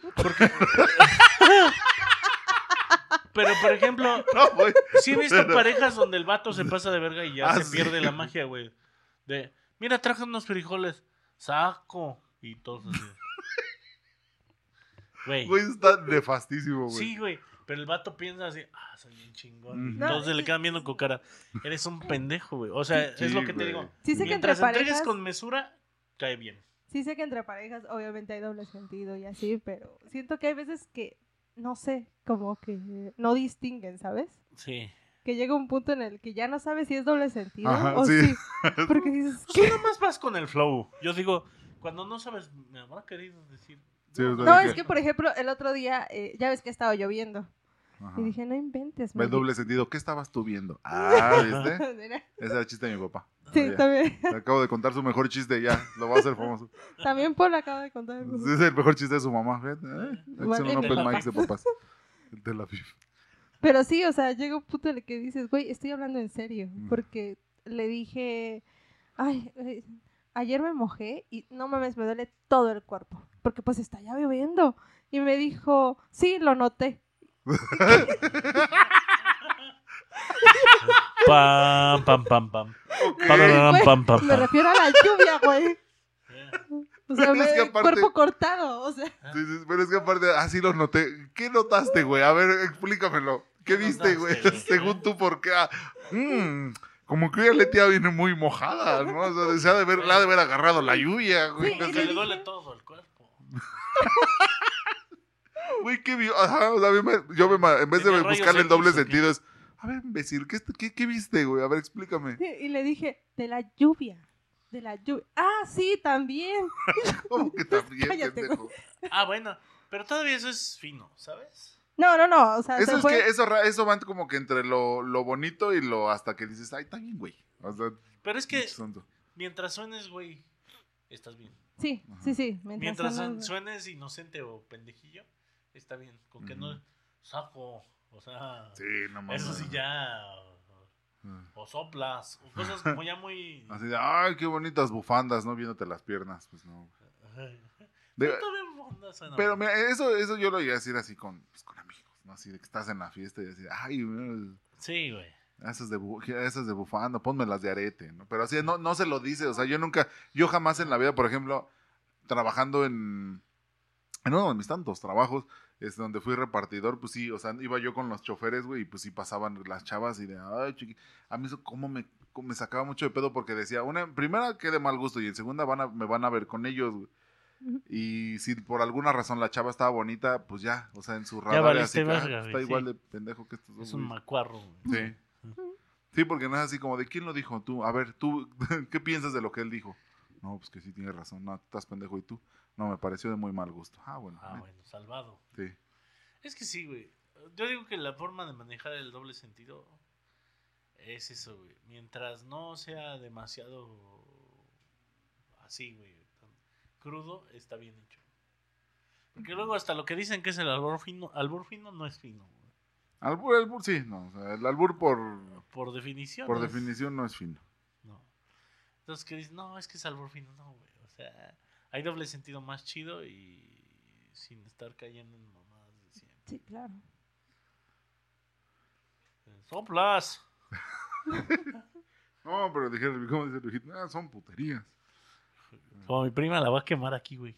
Pero, por ejemplo, No, güey. sí he visto parejas donde el vato se pasa de verga y ya Ah, se sí. pierde la magia, güey. De, mira, traje unos frijoles, saco, y todos así. Güey. Güey, está nefastísimo, güey. Sí, güey. Pero el vato piensa así, ah, soy bien chingón. Entonces No, le y- quedan viendo con cara. Eres un pendejo, güey. O sea, Sí, es lo que te digo. Sí sé que entre Mientras entregues parejas, con mesura, cae bien. sí sé que entre parejas obviamente hay doble sentido y así, pero siento que hay veces que, no sé, como que no distinguen, ¿sabes? Sí. Que llega un punto en el que ya no sabes si es doble sentido Ajá, o sí. sí. Porque dices, Tú nomás vas con el flow. Yo digo, cuando no sabes, me habrá querido decir. Sí, No, de es que por ejemplo, el otro día, eh, ya ves que estaba lloviendo. Ajá. Y dije, no inventes. Ve el Maggie". doble sentido. ¿Qué estabas tú viendo? Ah, ¿viste? Ese era el chiste de mi papá. sí, Ya. también, Te acabo de contar su mejor chiste ya. Lo va a hacer famoso. también Paul acaba de contar. Ese es el mejor chiste de su mamá. ¿eh? Vale. un open mics de papás. El Tel Aviv. Pero sí, o sea, llega un punto en el que dices, güey, estoy hablando en serio. Porque le dije, ay, eh, ayer me mojé y no mames, me duele todo el cuerpo. Porque pues está ya lloviendo. Y me dijo, sí, lo noté. Pam, pam, pam, pam. Ok. Pam, pam, Güey, pam, pam, Me refiero a la lluvia, güey. O sea, me, es que aparte- cuerpo cortado. O sea, Sí, sí, pero es que aparte, así lo noté. ¿Qué notaste, güey? A ver, explícamelo. ¿Qué ¿Qué viste, güey? Según tú, ¿por qué? Ah, mm, como que la tía viene muy mojada, ¿no? O sea, se ha de haber, la ha de haber agarrado la lluvia, güey. Sí, O y Que sea, le duele todo el cuerpo. Güey, qué vio. Ajá, o sea, a mí me- yo me, en vez de ¿Tiene rayos buscarle el doble sentido, es. A ver, imbécil, ¿qué, qué, qué viste, güey? A ver, explícame. y le dije, de la lluvia. De la lluvia. Ah, sí, también. ¿Cómo que también, Cállate, pendejo? Ah, bueno. Pero todavía eso es fino, ¿sabes? No, no, no. O sea, Eso se es fue- que eso, eso va como que entre lo, lo bonito y lo hasta que dices, ay, está bien, güey. O sea, Pero es que mientras suenes, güey, estás bien. Sí, sí, sí. Mientras Mientras suena- suenes inocente o pendejillo, está bien. Con que no saco, o sea, Sí, no mames. eso sí ya. Ah. O soplas, o cosas como ya muy. Así de, ay, qué bonitas bufandas, ¿no? Viéndote las piernas, pues no. De- Pero mira, eso, eso yo lo iba a decir así con, pues, con amigos, ¿no? Así de que estás en la fiesta y así, ay, mira, Sí, güey. esas de, esas de bufanda, ponme las de arete, ¿no? Pero así no, no se lo dice, o sea, yo nunca, yo jamás en la vida, por ejemplo, trabajando en, en uno de mis tantos trabajos, es donde fui repartidor, pues sí, o sea, iba yo con los choferes, güey, y pues sí pasaban las chavas y de, ay, chiqui, a mí eso como me, cómo me sacaba mucho de pedo porque decía, una, primera, que de mal gusto, y en segunda van a, me van a ver con ellos, güey. Y si por alguna razón la chava estaba bonita, pues ya, o sea, en su radar valiste así ah, verga, está igual sí. de pendejo que estos dos. Es un güey. macuarro. güey. Sí. Sí, porque no es así como de quién lo dijo tú. A ver, tú, ¿qué piensas de lo que él dijo? No, pues que sí tienes razón. No, estás pendejo y tú. No, me pareció de muy mal gusto. Ah, bueno. Ah, eh, bueno, salvado. Sí. Es que sí, güey. Yo digo que la forma de manejar el doble sentido es eso, güey. Mientras no sea demasiado así, güey. tan Crudo, está bien hecho. Porque luego hasta lo que dicen que es el albur fino, albur fino no es fino, güey. Albur, albur, sí, no. O sea, el albur por, Por definición. por no es- definición no es fino. No. Entonces que dicen, no, es que es albur fino, no, güey. O sea, hay doble sentido más chido y sin estar cayendo en mamadas de siempre. Sí, claro. Soplas. No, pero dijeron, ¿cómo dice el viejito? Ah, son puterías. Como mi prima la va a quemar aquí, güey.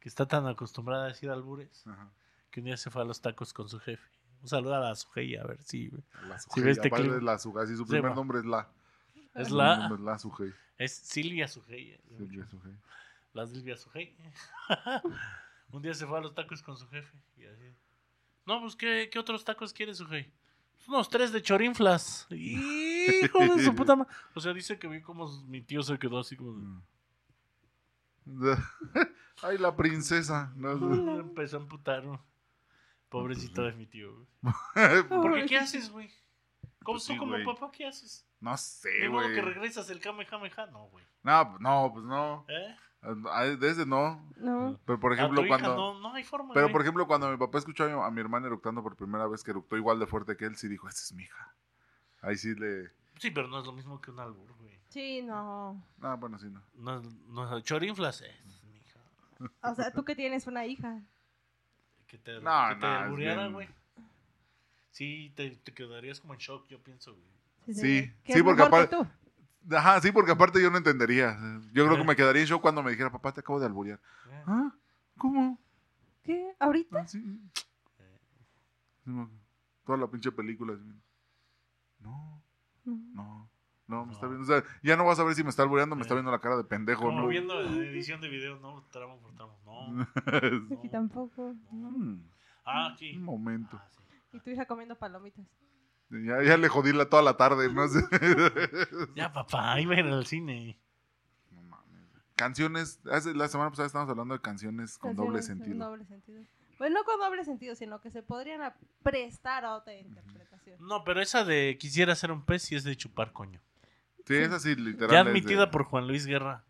Que está tan acostumbrada a decir albures Ajá. que un día se fue a los tacos con su jefe. Un saludo a la Sujei, a ver si, güey. La Si este clip. la Sujei, sí, su primer nombre es la. Es Su la. nombre es la Sujei. Es Silvia Sujei. eh, Silvia Sujei. La Silvia Sujei. un día se fue a los tacos con su jefe. Y así. No, pues, ¿qué, qué otros tacos quiere Sujei? Unos tres de chorinflas. Hijo de su puta madre. O sea, dice que vi como mi tío se quedó así como. de-. Ay, la princesa. No, Empezó a emputar. ¿no? Pobrecito de mi tío, güey. no ¿Por qué qué haces, güey? ¿Cómo Pues tú como güey. papá qué haces? sé, De modo güey. que regresas el Kamehameha, no, güey. No, no, pues no. ¿Eh? De ese no. No. Pero por ejemplo, cuando. no, no hay forma, Pero güey. por ejemplo, cuando mi papá escuchó a mi, a mi hermana eructando por primera vez que eructó igual de fuerte que él, sí dijo, esa es mi hija. Ahí sí le. Sí, pero no es lo mismo que un albur, güey. Sí, no. Ah, bueno, sí, no. No, no, chorinflas, eh, es mi hija. O sea, tú que tienes una hija. Que te, No, que te albureara, bien. güey. Sí, te, te quedarías como en shock, yo pienso, güey. Sí, sí, es porque aparte- tú. Ajá, sí, porque aparte yo no entendería. Yo creo que me quedaría shock cuando me dijera, papá, te acabo de alburear. Eh, ¿Ah? ¿Cómo? ¿Qué? ¿Ahorita? Ah, sí. Toda la pinche película. No, No. no. No, me está viendo. O sea, ya no vas a ver si me está albureando, me está Eh. viendo la cara de pendejo, Como ¿no? viendo en edición de video, no, tramo por tramo, no. Aquí tampoco. no. Mm, Ah, aquí. Un momento. Ah, sí. Y tu hija comiendo palomitas. Ya, ya le jodí la, toda la tarde, no sé. Ya, papá, iba a ir al cine. No mames. Canciones, hace- la semana pasada estábamos hablando de canciones con doble Canciones sentido. doble sentido. Pues no con doble sentido, sino que se podrían prestar a otra interpretación. No, pero esa de quisiera ser un pez sí es de chupar coño. Sí, es así, literal. Ya de- admitida por Juan Luis Guerra.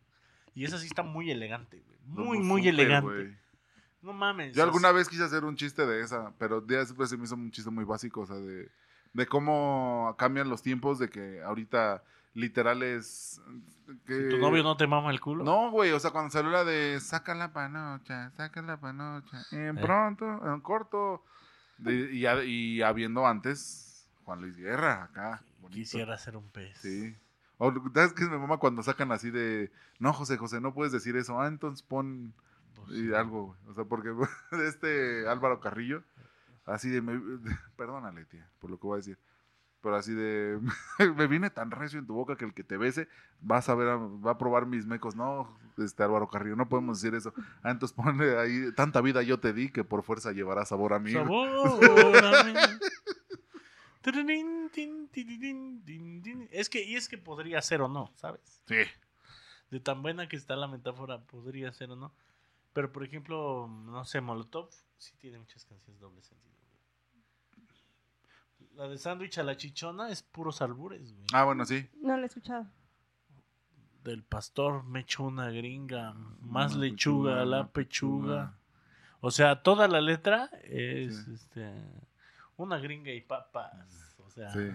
Y esa sí está muy elegante, güey. Muy, Como muy elegante. No mames. Yo alguna vez quise hacer un chiste de esa, pero después se me hizo un chiste muy básico, o sea, de, de cómo cambian los tiempos, de que ahorita literal es... Que... ¿Tu novio no te mama el culo? No, güey, o sea, cuando salió la de saca la panocha, saca la panocha, en Eh. pronto, en corto, de- y, habiendo antes Juan Luis Guerra, acá, bonito. Quisiera ser un pez. Sí. O, ¿Sabes qué es mi mamá cuando sacan así de, no, José, José, no puedes decir eso, ah, entonces pon Pues, y algo, güey. O sea, porque este Álvaro Carrillo, así de, me, perdónale, tía, por lo que voy a decir, pero así de, me viene tan recio en tu boca que el que te bese, vas a ver, a- va a probar mis mecos. No, este Álvaro Carrillo, no podemos decir eso. Ah, entonces ponle ahí, tanta vida yo te di que por fuerza llevará sabor a mí. Tin. Es que, y es que podría ser o no, ¿sabes? Sí. De tan buena que está la metáfora, podría ser o no. Pero, por ejemplo, no sé, Molotov sí tiene muchas canciones doble sentido. La de sándwich a la chichona es puros albures, güey. Ah, bueno, sí. No lo he escuchado. Del pastor me echó una gringa, más Una lechuga la pechuga. O sea, toda la letra es Sí. este una gringa y papas. O sea, Sí.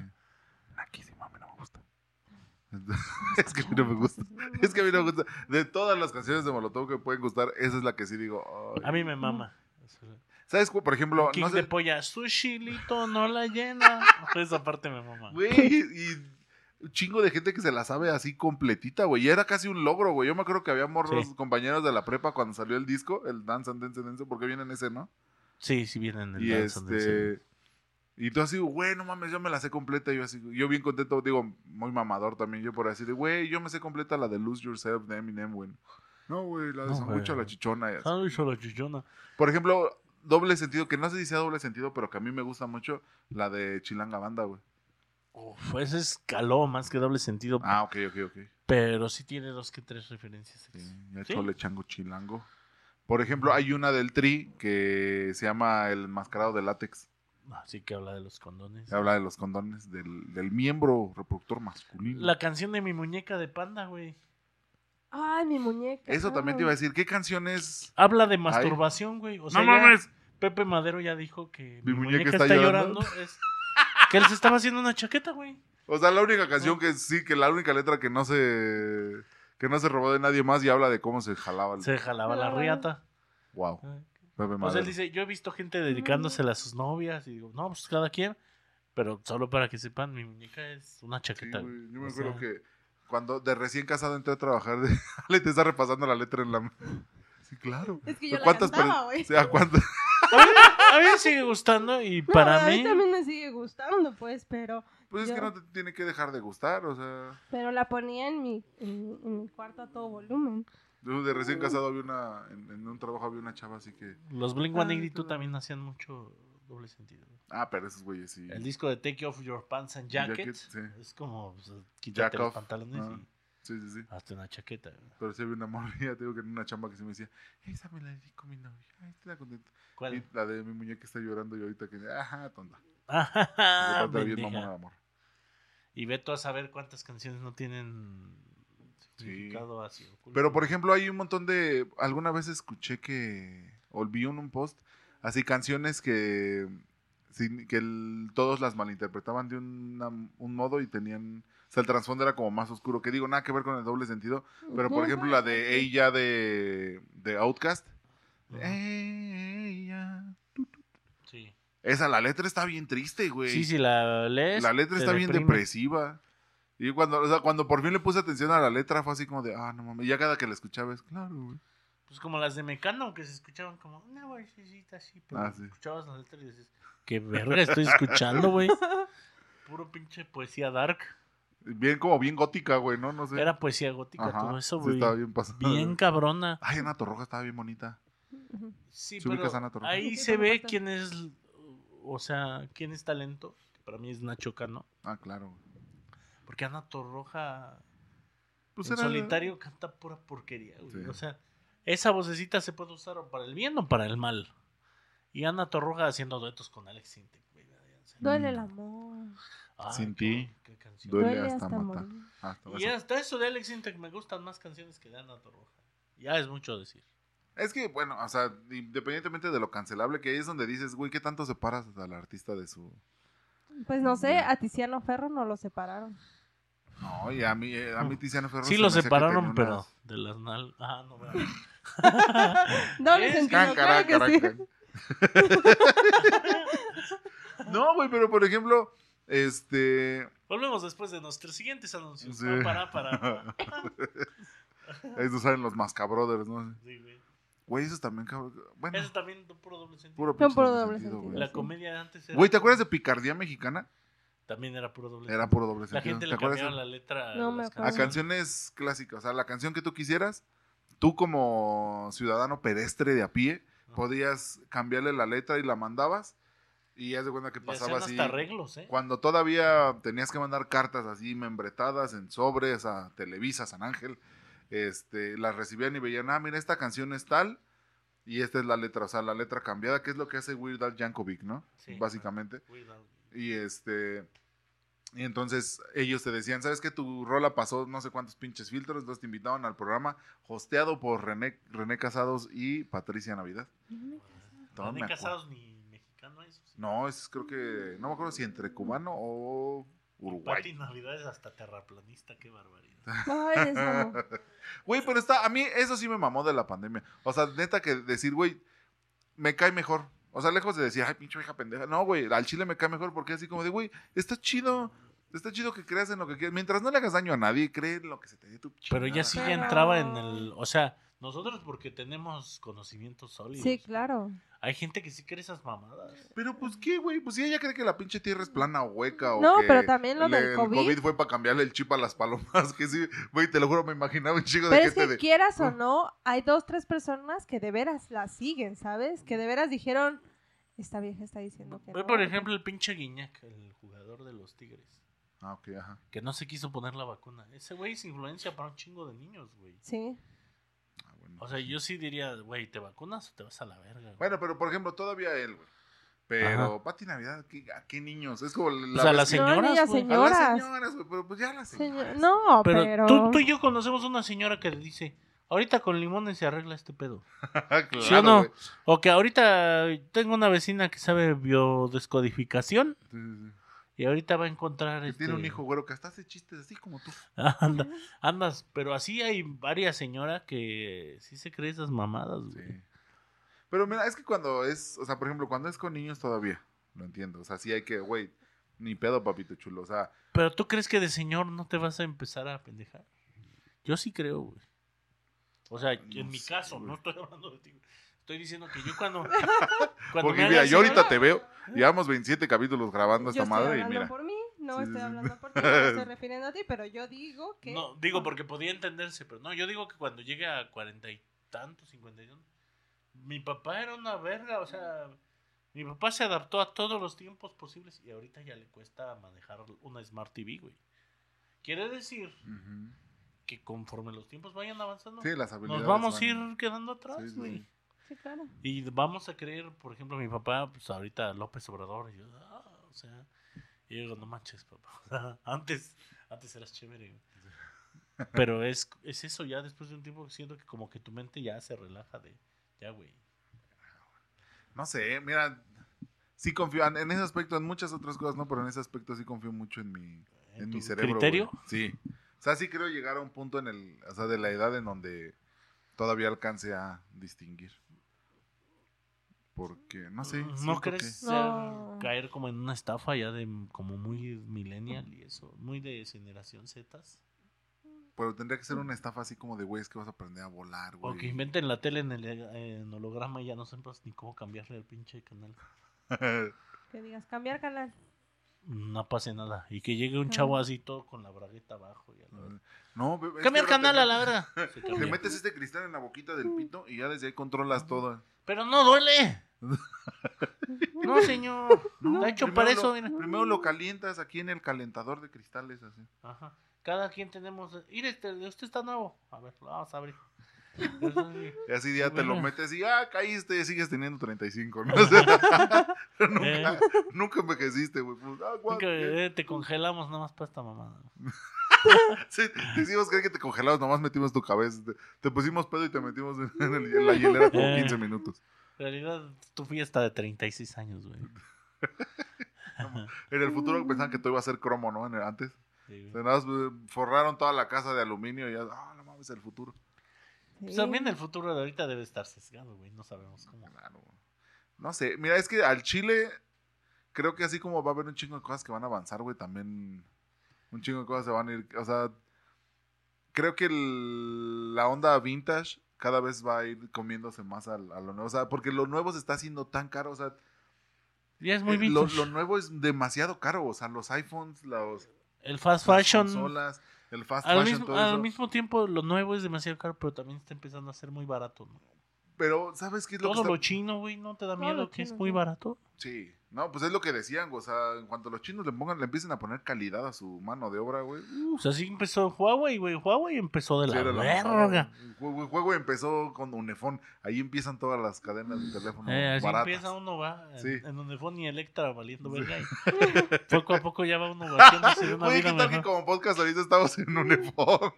Naquísimo, a mí no me gusta. es que a mí no me gusta. Es que a mí no me gusta. De todas las canciones de Molotov que pueden gustar, esa es la que sí digo. ay. a mí me mama. ¿Sabes? Por ejemplo, King no de sé. polla, sushilito no la llena. Esa parte me mama. Güey, y un chingo de gente que se la sabe así completita, güey. Y era casi un logro, güey. Yo me acuerdo que había morros, Sí. compañeros de la prepa cuando salió el disco, el Dance and Dance and Dance, porque viene en ese, ¿no? Sí, sí vienen en el Y Dance and Dance. este. Y tú así, güey, no mames, yo me la sé completa. Yo así, yo bien contento, digo, muy mamador también. Yo por así de, güey, yo me sé completa la de Lose Yourself de Eminem, güey. No, güey, la de No, a la chichona. Sándwich a la chichona. Por ejemplo, doble sentido, que no sé si sea doble sentido, pero que a mí me gusta mucho, la de Chilanga Banda, güey. Uf, ese escaló más que doble sentido. Ah, ok, ok, ok. Pero sí tiene dos que tres referencias. Sí, ya ¿Sí? chole chango chilango. Por ejemplo, hay una del Tri que se llama El Mascarado de Látex. Así que habla de los condones. Habla de los condones, del, del miembro reproductor masculino. La canción de mi muñeca de panda, güey. Ay, mi muñeca. Eso también te iba a decir. ¿Qué canciones? Habla de masturbación, güey. O sea, no ya mames. Pepe Madero ya dijo que mi, Mi muñeca, muñeca está, está llorando. llorando. es que él se estaba haciendo una chaqueta, güey. O sea, la única canción que sí, que la única letra que no se que no se robó de nadie más y habla de cómo se jalaba el... Se jalaba la riata. Wow. Pepe Pues él Madero. dice, yo he visto gente dedicándosela a sus novias y digo, no, pues cada quien. Pero solo para que sepan, mi muñeca es una Sí, chaqueta. güey, güey. Yo me O acuerdo sea, que cuando de recién casado entré a trabajar, de... Ale te está repasando la letra en la... Sí, claro. Es que yo la ¿Cuántas cantaba, pare- güey. O sea, ¿cuántas? A mí, a mí me sigue gustando y No, para a mí... también me sigue gustando, pues, pero, Pues es que no te tiene que dejar de gustar, o sea... pero la ponía en mi, en, mi- en mi cuarto a todo volumen. Yo de recién casado había una... En, en un trabajo había una chava así que... Los Blink Ah, 182 qué también hacían mucho doble sentido. Ah, pero esos güeyes sí. El disco de Take Off Your Pants and Jacket, Jacket, sí. es como pues, quítate los pantalones Ah. y Sí, sí, sí. hazte una chaqueta. Pero sí había una morrilla, te digo que en una chamba que se me decía, esa me la dedico a mi novia. Ay, estoy la contenta. ¿Cuál? Y la de mi muñeca está llorando y ahorita que, ajá, tonta. Era bien mamona, amor. Y ve tú a saber cuántas canciones no tienen significado así. oculto. Pero por ejemplo, hay un montón de. Alguna vez escuché que. Olvidé en un post. Así canciones que. sin- que el- todos las malinterpretaban de una- un modo y tenían. O sea, el trasfondo era como más oscuro. Que digo, nada que ver con el doble sentido. Pero por ejemplo, la de ella de. de Outcast. Ujú. Ella. Sí. Esa, la letra está bien triste, güey. sí, si la lees. La letra está bien depresiva. Y cuando, o sea, cuando por fin le puse atención a la letra, fue así como de, ah, no mames. Y ya cada que la escuchaba es, claro, güey. Pues como las de Mecano, que se escuchaban como una vocecita así, pero Ah, sí. escuchabas la letra y dices, qué verga estoy escuchando, güey. Puro pinche poesía dark. Bien, como bien gótica, güey, ¿no? No sé. Era poesía gótica, Ajá, todo eso, sí, güey. estaba bien pasada. Bien cabrona. Ay, Ana Torroja estaba bien bonita. Sí, ¿Sí pero a Ana Torroja? ahí Sí, se ve quién es, o sea, quién es talento. que Para mí es Nacho Cano. Ah, claro. Porque Ana Torroja Pues en era- solitario canta pura porquería, güey. Sí. O sea, esa vocecita se puede usar o para el bien o para el mal. Y Ana Torroja haciendo duetos con Alex Intec, güey. Duele el amor. Ay, Sin qué- ti, canción. duele hasta matar. Ah, Y hasta eso de Alex Intec me gustan más canciones que de Ana Torroja. Ya es mucho decir. Es que, bueno, o sea, independientemente de lo cancelable que hay, es donde dices, güey, ¿qué tanto separas al artista de su... Pues no sé, a Tiziano Ferro no lo separaron. No, y a mí, eh, a mí Tiziano Ferro Sí se lo me hacía que separaron, tenía pero unas- de las nal... Ah, no, bueno. Doble sentido, Can, claro que sí. caraca. No, güey, pero por ejemplo, este... Volvemos después de nuestros siguientes anuncios. Sí. No, para, para. para. Esos salen los Mascabrothers, ¿no? Sí, güey. Güey, esos también, cabrón. Bueno, Eso también puro doble sentido. puro Son pinche puro doble doble sentido, sentido. güey. La comedia antes era. Güey, ¿te acuerdas de Picardía Mexicana? También era puro doble Era puro doble La gente ¿Te le acuerdas? cambiaba la letra. No a las canciones clásicas, o sea, la canción que tú quisieras, tú como ciudadano pedestre de a pie, podías cambiarle la letra y la mandabas. Y haz de cuenta que pasaba así. hasta arreglos, ¿eh? Cuando todavía tenías que mandar cartas así membretadas en sobres a Televisa, San Ángel, este, las recibían y veían, ah, mira, esta canción es tal y esta es la letra, o sea, la letra cambiada, que es lo que hace Weird Al Yankovic, ¿no? Sí. Básicamente. Cuidado. Y este. Y entonces ellos te decían, ¿sabes qué? Tu rola pasó no sé cuántos pinches filtros, entonces te invitaban al programa, hosteado por René, René Casados y Patricia Navidad. No No me ni acuerdo. casados ni mexicano eso. sí. No, es creo que. No me acuerdo si entre cubano o Uruguay. Pati Navidad es hasta terraplanista, qué barbaridad. Ay, eso no. Güey, pero está. A mí eso sí me mamó de la pandemia. O sea, neta que decir, güey, me cae mejor. O sea, lejos de decir, ay, pinche hija pendeja. No, güey, al chile me cae mejor porque así como de, güey, está chido. Está chido que creas en lo que quieras. Mientras no le hagas daño a nadie, cree en lo que se te dé tu Pero chingada ya sí ya Pero- entraba en el. O sea, Nosotros porque tenemos conocimientos sólidos. Sí, claro. Hay gente que sí cree esas mamadas. Pero pues qué, güey, pues si ella cree que la pinche tierra es plana o hueca o No, que pero también lo le- del el COVID. fue para cambiarle el chip a las palomas, que sí, güey, te lo juro, me imaginaba un chico de Pero es gente que de... quieras o Ah. no, hay dos, tres personas que de veras la siguen, ¿sabes? Que de veras dijeron, esta vieja está diciendo que Ve, no. por ejemplo, el pinche Guiñac, el jugador de los Tigres, Ah, ok, ajá. que no se quiso poner la vacuna. Ese güey es influencia para un chingo de niños, güey. Sí. Bueno. O sea, yo sí diría, güey, ¿te vacunas o te vas a la verga? güey? Bueno, pero por ejemplo, todavía él, güey. Pero, Pati Navidad, ¿qué, ¿a qué niños? Es como la o sea, vez las No, señoras. A señoras. las señoras, güey, pero pues ya las Señor- señoras. No, Pero, pero... Tú, tú y yo conocemos una señora que le dice, ahorita con limones se arregla este pedo. claro, ¿Sí o no? güey. O que ahorita tengo una vecina que sabe biodescodificación Sí, sí, sí. Y ahorita va a encontrar... Que este... tiene un hijo güero que hasta hace chistes así como tú. Anda, andas, pero así hay varias señoras que sí se creen esas mamadas, güey. Sí. Pero mira, es que cuando es, o sea, por ejemplo, cuando es con niños todavía, lo entiendo. O sea, sí hay que, güey, ni pedo, papito chulo. O sea, Pero tú crees que de señor no te vas a empezar a pendejar. Yo sí creo, güey. O sea, en mi sé, caso, güey. no estoy hablando de ti. Estoy diciendo que yo cuando. cuando porque me mira, yo ahorita te veo, llevamos 27 capítulos grabando yo esta estoy madre y hablando mira. por mí, no Sí, estoy sí, sí. hablando por ti, no me estoy refiriendo a ti, pero yo digo que... No, digo porque podía entenderse, pero no, yo digo que cuando llegue a cuarenta y tantos, cincuenta y tantos, mi papá era una verga, o sea, mi papá se adaptó a todos los tiempos posibles y ahorita ya le cuesta manejar una Smart TV, güey. Quiere decir que conforme los tiempos vayan avanzando, Sí, las habilidades. nos vamos a van- ir quedando atrás, Sí, sí, güey. sí. Sí, claro. Y vamos a creer, por ejemplo, mi papá, pues ahorita López Obrador, y yo, ah, o sea, y yo digo, no manches, papá. O sea, antes, antes eras chévere. Pero es, es eso, ya después de un tiempo siento que como que tu mente ya se relaja de, ya, güey. No sé, mira, sí confío, en en ese aspecto, en muchas otras cosas no, pero en ese aspecto sí confío mucho en mi, ¿En mi cerebro. criterio? Sí. O sea, sí creo llegar a un punto en el, o sea, de la edad en donde todavía alcance a distinguir. Porque, no sé. ¿No crees que- ser- No. caer como en una estafa ya de como muy millennial y eso, muy de generación Z? Pero tendría que ser una estafa así como de, güey, es que vas a aprender a volar, güey. O que inventen la tele en el en holograma y ya no sepas ni cómo cambiarle el pinche canal. Que digas, cambiar canal. No pase nada. Y que llegue un chavo así todo con la bragueta abajo. Y a la verga. no, be- es que Cambia el ahora canal te a la metes- verga. Se Te metes este cristal en la boquita del pito y ya desde ahí controlas todo. Pero no duele. No, señor. No, Está hecho primero para lo- eso. mira. Primero lo calientas aquí en el calentador de cristales, así. Ajá. Cada quien tenemos. Mire, este, usted está nuevo. A ver, lo vamos a abrir. Y así ya te lo metes y ah, caíste, sigues teniendo 35, ¿no? Nunca, Eh. nunca envejeciste, güey. Pues, ah, eh, te congelamos nada más para esta mamada. Sí, te hicimos creer que te congelabas, nomás metimos tu cabeza. Te, te pusimos pedo y te metimos en, en el- en la hielera como Eh. 15 minutos. En realidad, tu fiesta de 36 años, güey. En el futuro pensaban que todo iba a ser cromo, ¿no? En el- antes. Sí, O sea, nada más, eh, forraron toda la casa de aluminio y ya, ah, no mames, el futuro. Pues también el futuro de ahorita debe estar sesgado, güey. No sabemos cómo. Claro. No sé, mira, es que al Chile, creo que así como va a haber un chingo de cosas que van a avanzar, güey, también un chingo de cosas se van a ir, o sea, creo que el- la onda vintage cada vez va a ir comiéndose más al- a, lo nuevo, o sea, porque lo nuevo se está haciendo tan caro, o sea, Ya es muy eh, lo, lo nuevo es demasiado caro, o sea, los iPhones, los El fast las fashion. consolas, el fast Al fashion, mismo, todo al eso. mismo tiempo, lo nuevo es demasiado caro, pero también está empezando a ser muy barato. ¿no? Pero, ¿sabes qué es lo Todo que lo está- chino, güey, ¿no te da Todo miedo lo que es muy sí. barato? Sí, no, pues es lo que decían, güey, o sea, en cuanto los chinos le pongan, le empiecen a poner calidad a su mano de obra, güey. O sea, sí empezó Huawei, güey. Huawei empezó de Sí, la la verga. mamada. El juego, el juego empezó con Unifón. Ahí empiezan todas las cadenas de teléfono Eh, así baratas. empieza uno, va. En, Sí. en fue ni Electra valiendo verga. y poco a poco ya va uno batiéndose de una Oye, vida ¿qué tal que como podcast ahorita estamos en Unifón?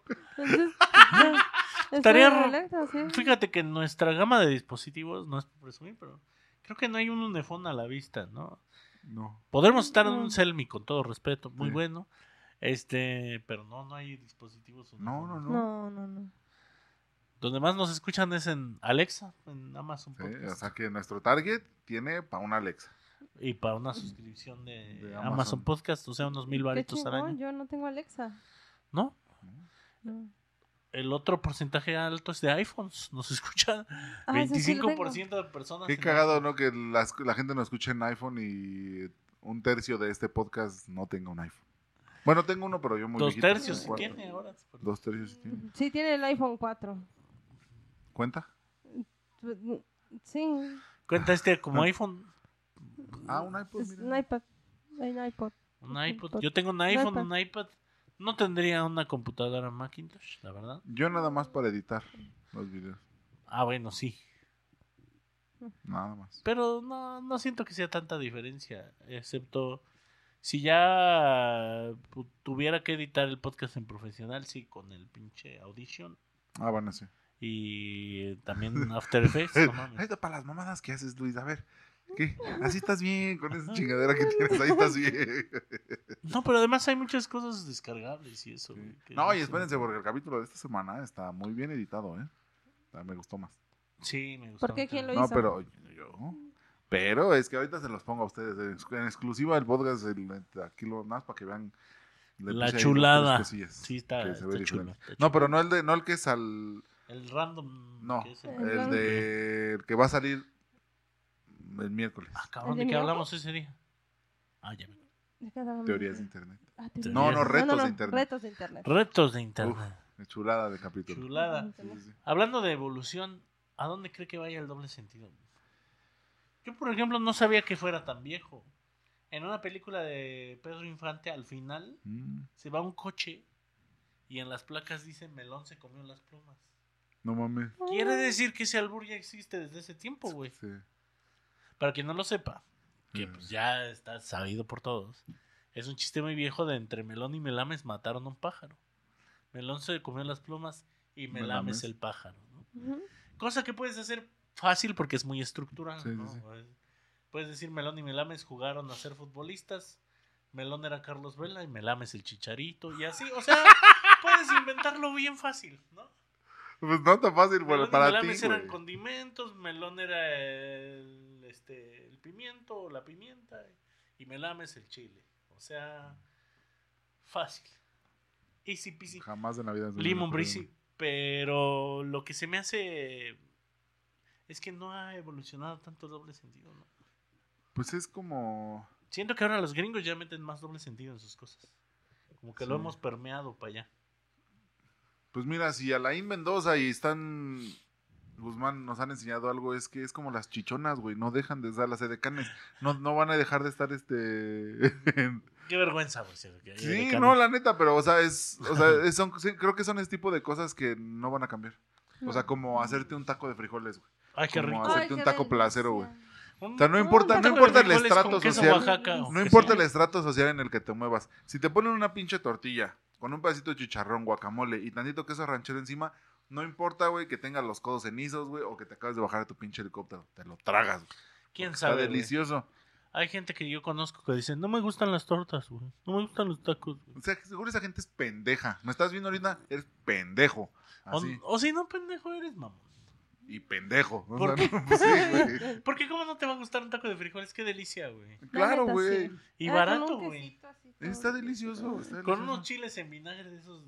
Ro- electro, sí. Fíjate que nuestra gama de dispositivos, no es por presumir, pero creo que no hay un Unifón a la vista, ¿no? No. Podremos estar en un Selmi con todo respeto, muy Sí. bueno. Este, pero no, no hay dispositivos. No, no, no. No, no, no. Donde más nos escuchan es en Alexa, en Amazon Sí, Podcast. o sea que nuestro target tiene para una Alexa. Y para una suscripción de, De Amazon. Amazon. Podcast, o sea, unos mil Qué varitos al año. yo no tengo Alexa. ¿No? No. El otro porcentaje alto es de iPhones. Nos escucha Ah, ese sí lo tengo. 25% de personas. Qué cagado, iPhone. ¿no? Que la gente nos escuche en iPhone y un tercio de este podcast no tenga un iPhone. Bueno, tengo uno, pero yo muy Dos viejito, tercios un sí tiene ahora. Dos tercios sí tiene. Sí, tiene el iPhone 4. ¿Cuenta? Sí, Cuenta este como Ah. iPhone. Ah, un iPod, mira. un iPad. Un iPod. Un iPod. Yo tengo un iPhone, iPad. un iPad. No tendría una computadora Macintosh, la verdad. Yo nada más para editar los videos. Ah, bueno, sí. Nada más. Pero no, no siento que sea tanta diferencia. Excepto si ya tuviera que editar el podcast en profesional, sí, con el pinche Audition. Ah, bueno, sí. Y también After Effects. no mames. Está para las mamadas que haces, Luis. A ver, ¿qué? Así estás bien con esa chingadera que tienes. Ahí estás bien. No, pero además hay muchas cosas descargables y eso. güey, No, y espérense, porque el capítulo de esta semana está muy bien editado, ¿eh? Ah, Me gustó más. Sí, me gusta. ¿Por qué? ¿Quién lo No, hizo? pero yo. Pero es que ahorita se los pongo a ustedes. En ex- en exclusiva del podcast, el- aquí lo más para que vean. La chulada. cosillas Sí, está, que se ve está diferente. está No, chulo. pero no el de, no el que es al. El random. No, que es El el de el que va a salir el miércoles. Ah, cabrón, ¿El ¿de de qué hablamos ese día? Ah, ya me. Teorías de internet. Ah, Teorías. No, no, No, retos de internet. Retos de internet. Retos de internet. Uf, chulada de capítulo. Chulada. Sí, sí, sí. Hablando de evolución, ¿a dónde cree que vaya el doble sentido? Yo, por ejemplo, no sabía que fuera tan viejo. En una película de Pedro Infante, al final, Mm, se va un coche y en las placas dice Melón se comió las plumas. no mames. Quiere decir que ese albur ya existe desde ese tiempo, güey. Sí. Para quien no lo sepa, que Mm. pues ya está sabido por todos, es un chiste muy viejo de entre Melón y Melames mataron a un pájaro. Melón se comió las plumas y Melames Melames. el pájaro. ¿no? Cosa que puedes hacer fácil porque es muy estructural. Sí, sí, ¿no? sí. Puedes decir Melón y Melames jugaron a ser futbolistas. Melón era Carlos Vela y Melames el Chicharito y así. O sea, puedes inventarlo bien fácil, ¿no? Pues no tan fácil bueno, para ti, Melames eran condimentos, Melón era el, este, el pimiento o la pimienta y Melames el chile. O sea, fácil. Easy peasy. Jamás de Navidad. Limon Breezy. Pero lo que se me hace es que no ha evolucionado tanto doble sentido. ¿no? Pues es como. Siento que ahora los gringos ya meten más doble sentido en sus cosas. Como que lo hemos permeado para allá. Pues mira, si Alain Mendoza y están Guzmán nos han enseñado algo, es que es como las chichonas, güey, no dejan de estar las edecanes, no, no van a dejar de estar este... Qué vergüenza, güey. sí, no, la neta, pero o sea, es, o sea, es- son, sí, creo que son ese tipo de cosas que no van a cambiar. O sea, como hacerte un taco de frijoles, güey. Ay, qué como rico. hacerte Ay, un taco delicia. placero, güey. O sea, no importa, no importa el estrato social. Oaxaca No importa el estrato social en el que te muevas. Si te ponen una pinche tortilla con un pedacito de chicharrón, guacamole y tantito queso ranchero encima, no importa, güey, que tengas los codos cenizos, güey, o que te acabes de bajar de tu pinche helicóptero. Te lo tragas. güey. ¿Quién Está sabe? güey? delicioso. Hay gente que yo conozco que dicen, no me gustan las tortas, güey. No me gustan los tacos. güey". O sea, seguro esa gente es pendeja. ¿Me estás viendo ahorita? Eres pendejo. O, Así. o si no, pendejo, eres mamón. Y pendejo. O ¿Por qué? pues sí. Porque cómo no te va a gustar un taco de frijoles, qué delicia, güey. Claro, güey. sí. Y Ah, barato, güey. Está delicioso. está Con delicioso. unos chiles en vinagre de esos.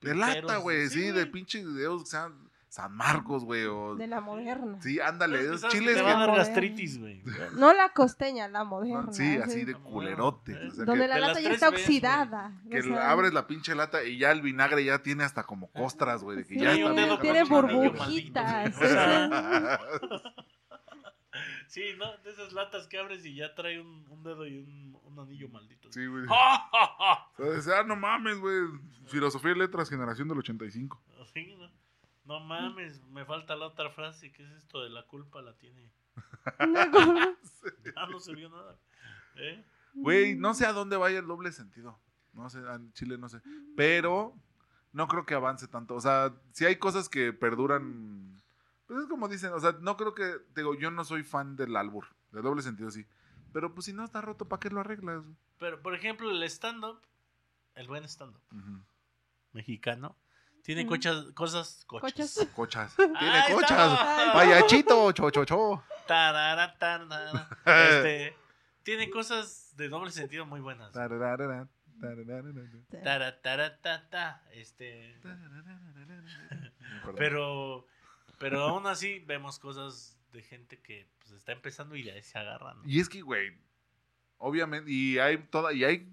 De lata, güey. Sí, de güey. pinche de San, San Marcos, güey. O... De la moderna. Sí, ándale. Es que que chiles te que... a dar gastritis, güey. No la costeña, la moderna. Sí, así sí. de culerote. o sea, Donde que, la lata ya está oxidada. que abres la pinche lata y ya el vinagre ya tiene hasta como costras, güey. Que Sí, ya está tiene burbujitas. O sea, sí, ¿no? De esas latas que abres y ya trae un, un dedo y un, un anillo maldito. Sí, güey. Dice, ah, no mames, güey. Filosofía y letras, generación del 85. Sí, ¿no? No mames, me falta la otra frase. ¿Qué es esto de la culpa? La tiene. Ah, no se vio nada. ¿Eh? Güey, no sé a dónde vaya el doble sentido. No sé, en Chile no sé. Pero no creo que avance tanto. O sea, si hay cosas que perduran. Pues es como dicen, o sea, no creo que. te Digo, yo no soy fan del albur. Del doble sentido, sí. Pero pues si no está roto, ¿para qué lo arreglas? Pero, por ejemplo, el stand-up, el buen stand-up mexicano, tiene Mm. cochas, cosas cochas. Cochas. Cochas. Ahí Tiene cochas. Payachito, cho, cho, cho. Tarara, tarara. Este, tiene cosas de doble sentido muy buenas. Tararara. Tara, tara, ta, ta, este, pero, pero aún así vemos cosas de gente que pues, está empezando y ya se agarran. ¿no? Y es que, güey, obviamente, y hay toda, y hay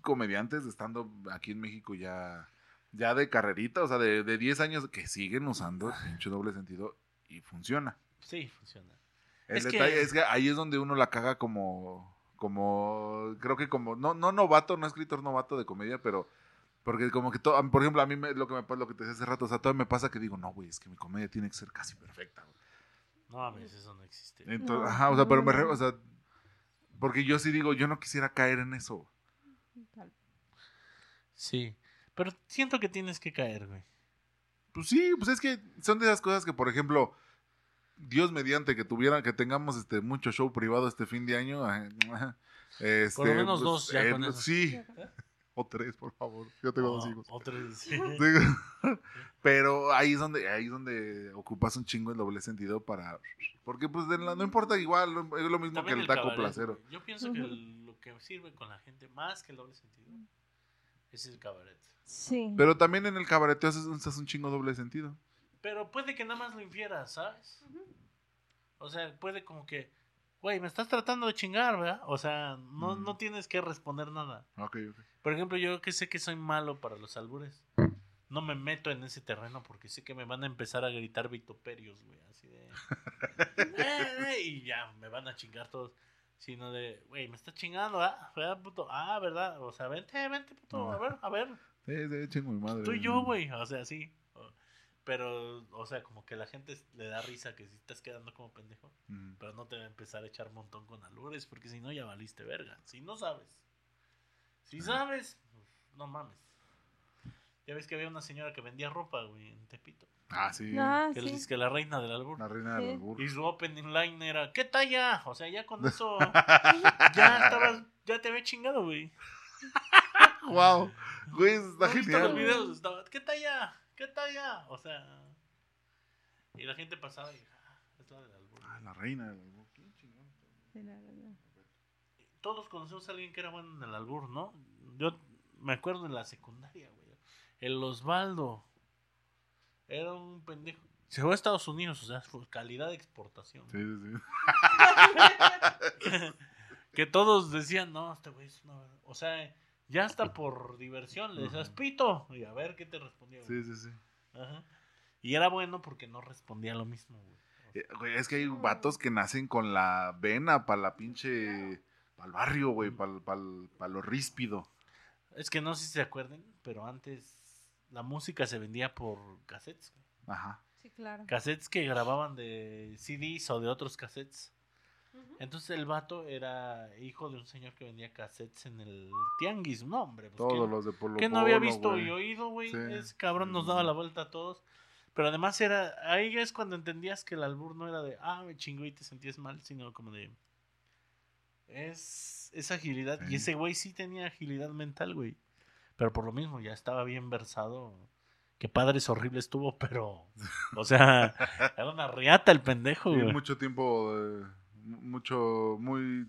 comediantes estando aquí en México ya, ya de carrerita, o sea, de, de 10 años que siguen usando pinche doble sentido y funciona. Sí, funciona. El Es que- detalle es que ahí es donde uno la caga como, como, creo que como, no, no novato, no escritor novato de comedia, pero, porque como que todo, por ejemplo, a mí me- lo que me pasa, lo que te decía hace rato, o sea, todo me pasa que digo, no, güey, es que mi comedia tiene que ser casi perfecta, güey. No mames, eso no existe. Entonces, No, ajá, o sea, pero me, re- o sea, porque yo sí digo, yo no quisiera caer en eso. Sí, pero siento que tienes que caer, güey. Pues sí, pues es que son de esas cosas que, por ejemplo, Dios mediante que tuvieran, que tengamos este mucho show privado este fin de año. Este, Por lo menos dos, ya con eso. Sí, o tres, por favor. Yo tengo dos Oh, hijos. otros- sí. Digo, Pero ahí es donde ahí es donde ocupas un chingo el doble sentido para porque pues de la- no importa igual, es lo mismo También que el taco cabaret, placero. Yo pienso que el- lo que sirve con la gente más que el doble sentido es el cabaret. Sí. Pero también en el cabaret haces, usas un chingo doble sentido. Pero puede que nada más lo infieras, ¿sabes? O sea, puede como que, güey, me estás tratando de chingar, ¿verdad? O sea, no, Mm. no tienes que responder nada. Ok, ok. Por ejemplo, yo que sé que soy malo para los albures, no me meto en ese terreno porque sé que me van a empezar a gritar vituperios, güey, así de... "Eh, eh", y ya, me van a chingar todos. Sino de, güey, me está chingando, ¿ah? ¿Verdad, puto? Ah, ¿verdad? O sea, vente, vente, puto, a ver, a ver. Sí, sí, chingo mi madre. Tú y yo, güey, o sea, sí. Pero, o sea, como que la gente le da risa que si estás quedando como pendejo, Mm. pero no te va a empezar a echar un montón con albures, porque si no ya valiste verga. Si no sabes. Si sabes, pues, no mames. Ya ves que había una señora que vendía ropa, güey, en Tepito. Ah, sí. Ah, Que sí. es que la reina del albur. La reina Sí. del albur. Y su opening line era, ¿qué talla? O sea, ya con eso, ya estabas, ya te había chingado, güey. Wow. Güey, está ¿No viste los genial. videos? Estaba, ¿qué talla? ¿Qué talla? O sea, y la gente pasaba y, ah, es la del albur. Ah, la reina del albur. Qué chingón. Sí, la verdad. Todos conocemos a alguien que era bueno en el albur, ¿no? Yo me acuerdo en la secundaria, güey. El Osvaldo. Era un pendejo. Se fue a Estados Unidos, o sea, fue calidad de exportación. Sí, sí, sí. que todos decían, no, este güey es una... O sea, ya hasta por diversión le decías, pito. Y a ver qué te respondía. güey. Sí, sí, sí. Ajá. Y era bueno porque no respondía lo mismo, güey. Eh, güey, es que hay vatos que nacen con la vena para la pinche. para el barrio, güey, para lo ríspido. Es que no sé si se acuerden, pero antes la música se vendía por cassettes. güey. Ajá. Sí, claro. Cassettes que grababan de CDs o de otros cassettes. Entonces el vato era hijo de un señor que vendía cassettes en el tianguis. No, hombre. Pues, Todos ¿quién- los de Polo que no había visto y oído, güey. Sí. Ese cabrón nos daba la vuelta a todos. Pero además era, ahí es cuando entendías que el albur no era de, ah, me chingó y te sentías mal, sino como de, es, es agilidad. Sí. Y ese güey sí tenía agilidad mental, güey. Pero por lo mismo, ya estaba bien versado. Que padres horribles tuvo, pero, o sea, era una riata el pendejo, güey. mucho tiempo. eh, mu- mucho. Muy.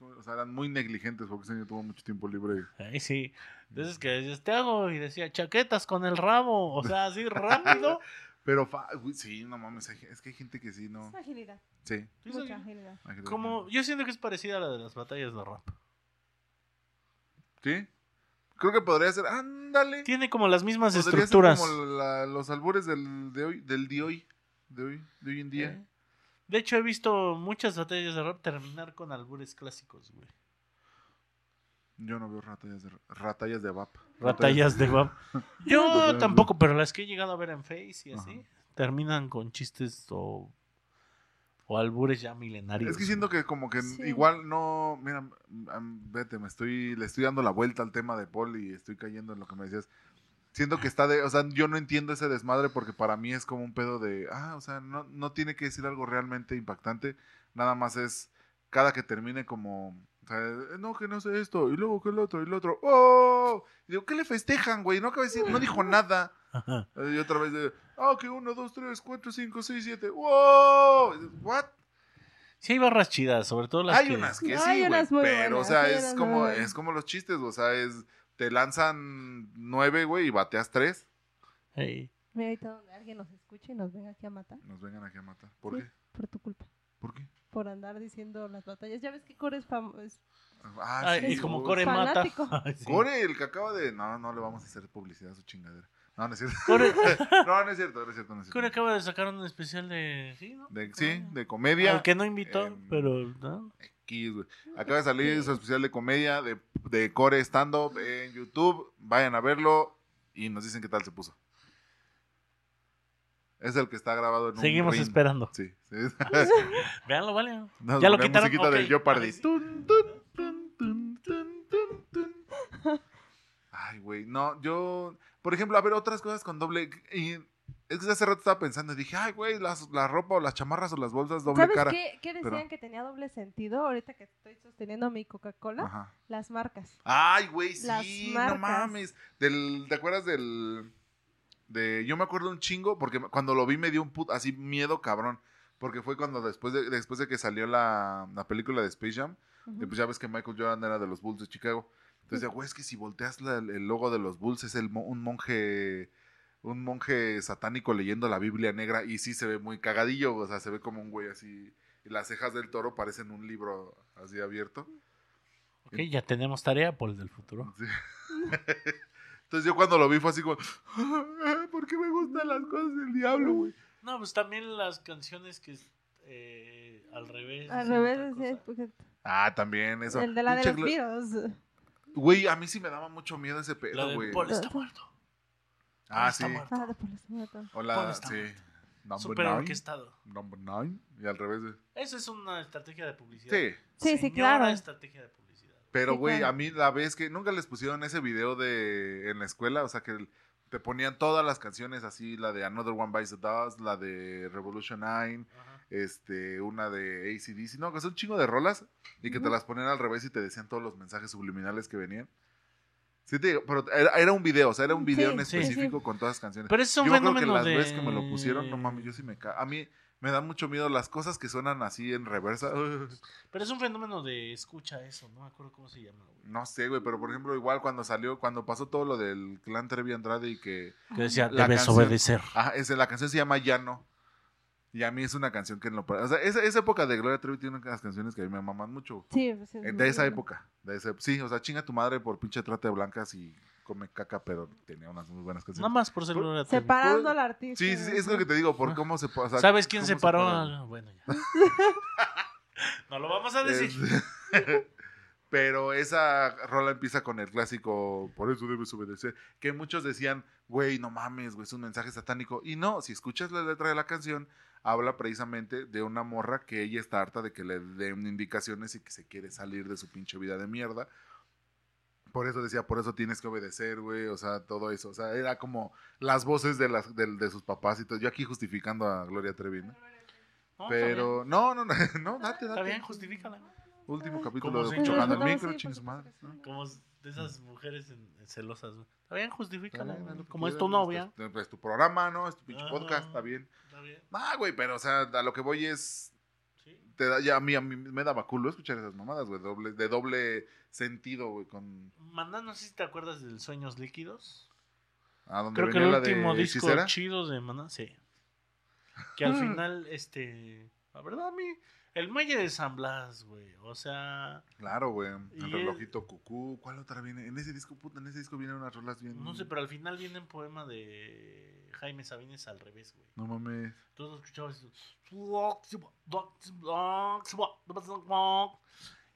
O sea, eran muy negligentes porque ese señor tuvo mucho tiempo libre. Ahí sí. Entonces que decías, te hago, y decía, chaquetas con el rabo. O sea, así rápido. Pero, fa- sí, no mames. Es que hay gente que sí, no. Es agilidad. Sí. Mucha agilidad. Como, yo siento que es parecida a la de las batallas de rap. Sí. Creo que podría ser. Ándale. Tiene como las mismas Podría ser estructuras. como la- los albures del de hoy, del de hoy, de hoy, de hoy en día. Eh. De hecho, he visto muchas batallas de rap terminar con albures clásicos, güey. Yo no veo ratallas de ratallas de VAP. Batallas de rap. Yo tampoco, pero las que he llegado a ver en Face y así, Ajá. terminan con chistes o, o albures ya milenarios. Es que siento que como que Sí. igual no, mira, vete, me estoy, le estoy dando la vuelta al tema de Paul y estoy cayendo en lo que me decías. Siento que está de, o sea, yo no entiendo ese desmadre porque para mí es como un pedo de, ah, o sea, no, no tiene que decir algo realmente impactante, nada más es cada que termine como, o sea, no, que no sé esto, y luego que el otro, y el otro, ¡oh! Y digo, ¿qué le festejan, güey? No acaba de decir, no dijo nada. Ajá. Y otra vez de, ah, que uno, dos, tres, cuatro, cinco, seis, siete, ¡wow! ¿What? Sí hay barras chidas, sobre todo las hay que... unas que Hay sí, unas muy pero o sea, hay es como es como los chistes, o sea, es te lanzan nueve, güey, y bateas tres. Ey. Mira, ahorita donde alguien nos escuche y nos venga aquí a matar. Nos vengan aquí a matar. ¿Por Sí. qué? Por tu culpa. ¿Por qué? Por andar diciendo las batallas. Ya ves que Core es famoso. Ah, Ay, sí, y como. Core mata. Fanático. Ay, sí. Core, el que acaba de. No, no le vamos a hacer publicidad a su chingadera. No, no es cierto. Core, No, no es cierto, no es cierto. No es cierto. Core acaba de sacar un especial de. Sí, ¿no? De- sí, de comedia. Al que no invitó, Em, pero. ¿no? X, güey. Acaba de salir su especial de comedia de, de Core Stand Up en YouTube. Vayan a verlo y nos dicen qué tal se puso. Es el que está grabado en un Seguimos ring. esperando. Sí, sí. Véanlo, vale. Nos- Ya lo la quitaron. musiquita Ok. del Jeopardy. Tun, tun, tun, tun, tun, tun, tun. Ay, güey. No, yo. Por ejemplo, a ver, otras cosas con doble. Y es que hace rato estaba pensando y dije, ay, güey, las- la ropa o las chamarras o las bolsas doble ¿Sabes cara. qué, qué decían pero- que tenía doble sentido? Ahorita que estoy sosteniendo mi Coca-Cola, las marcas. Ay, güey, sí, no mames. Del, ¿Te acuerdas del. De, yo me acuerdo un chingo porque cuando lo vi me dio un put, así miedo cabrón. Porque fue cuando después de, después de que salió la, la película de Space Jam, que pues ya ves que Michael Jordan era de los Bulls de Chicago. Entonces güey, es que si volteas la- el logo de los Bulls es el, un monje un monje satánico leyendo la Biblia negra y sí se ve muy cagadillo, o sea, se ve como un güey así. Y las cejas del toro parecen un libro así abierto. Ok, ya tenemos tarea por el del futuro. Sí. Entonces yo cuando lo vi fue así como, ¿por qué me gustan las cosas del diablo, güey? No, pues también las canciones que eh, al revés. Al revés, sí, porque- Ah, también eso. el de la de los virus. Güey, a mí sí me daba mucho miedo ese pedo, güey. Paul está muerto. Ah, sí. muerto. Ah, de por eso me acuerdo. O Paul la, está sí. muerto. Number Súper nine. orquestado. Number nine. Y al revés. de- Eso es una estrategia de publicidad. Sí. Sí, sí, claro. estrategia de publicidad. Pero, Sí, güey, claro. a mí la vez que nunca les pusieron ese video de en la escuela, o sea, que te ponían todas las canciones así, la de Another One Bites the Dust, la de Revolution 9, Ajá. este, una de ACDC, no, que es un chingo de rolas y que te las ponían al revés y te decían todos los mensajes subliminales que venían. Sí, te digo, pero era, era un video, o sea, era un video Sí, en sí, específico con todas las canciones. Pero es un yo me acuerdo que fenómeno las de... veces que me lo pusieron, no mames, yo sí me ca... A mí me da mucho miedo las cosas que suenan así en reversa. Pero es un fenómeno de escucha eso, no me acuerdo cómo se llama. güey. No sé, güey, pero por ejemplo, igual cuando salió, cuando pasó todo lo del clan Trevi Andrade y que... Que decía, debes canción- obedecer. Ah, ese, la canción se llama Llano. Y a mí es una canción que en lo... O sea, esa, esa época de Gloria Trevi tiene unas canciones que a mí me maman mucho. Sí, pues, es De esa época. De ese, sí, o sea, chinga tu madre por pinche trate de blancas y come caca, pero tenía unas muy buenas canciones. Nada más por ser Gloria Trevi. Separando al artista. Sí, sí, sí, es lo que te digo, por cómo se... o sea, ¿Sabes quién separó? separan. a- Bueno, ya. no lo vamos a decir. Es- Pero esa rola empieza con el clásico, por eso debes obedecer, que muchos decían, güey, no mames, güey, es un mensaje satánico. Y no, si escuchas la letra de la canción, habla precisamente de una morra que ella está harta de que le den indicaciones y que se quiere salir de su pinche vida de mierda. Por eso decía, por eso tienes que obedecer, güey, o sea, todo eso. O sea, era como las voces de, las, de, de sus papás y todo. Yo aquí justificando a Gloria Trevi, ¿no? No, Pero, no, no, no, no, date, Está date. bien, justifícala. Último capítulo Como de chocando el micro, sí, chingue su por madre. ¿no? Como de esas mujeres en- en celosas. güey. Está bien, justifícala. Güey. Como es tu novia. Es, tu- es tu programa, ¿no? Es tu pinche podcast, está bien. Está bien. Ah, güey, pero, o sea, a lo que voy es. Sí. Te da, ya a mí, a mí me daba culo escuchar esas mamadas, güey. Doble, de doble sentido, güey, con. Maná, no sé si te acuerdas del Sueños Líquidos. A donde Creo que venía el la último de disco Hechicera. chido de Maná, sí. Que al final, este. La verdad, a mí. El Muelle de San Blas, güey. O sea. Claro, güey. El relojito cucú. ¿Cuál otra viene? En ese disco, puta, en ese disco vienen unas rolas bien. No sé, pero al final viene un poema de Jaime Sabines al revés, güey. No mames. Tú lo escuchabas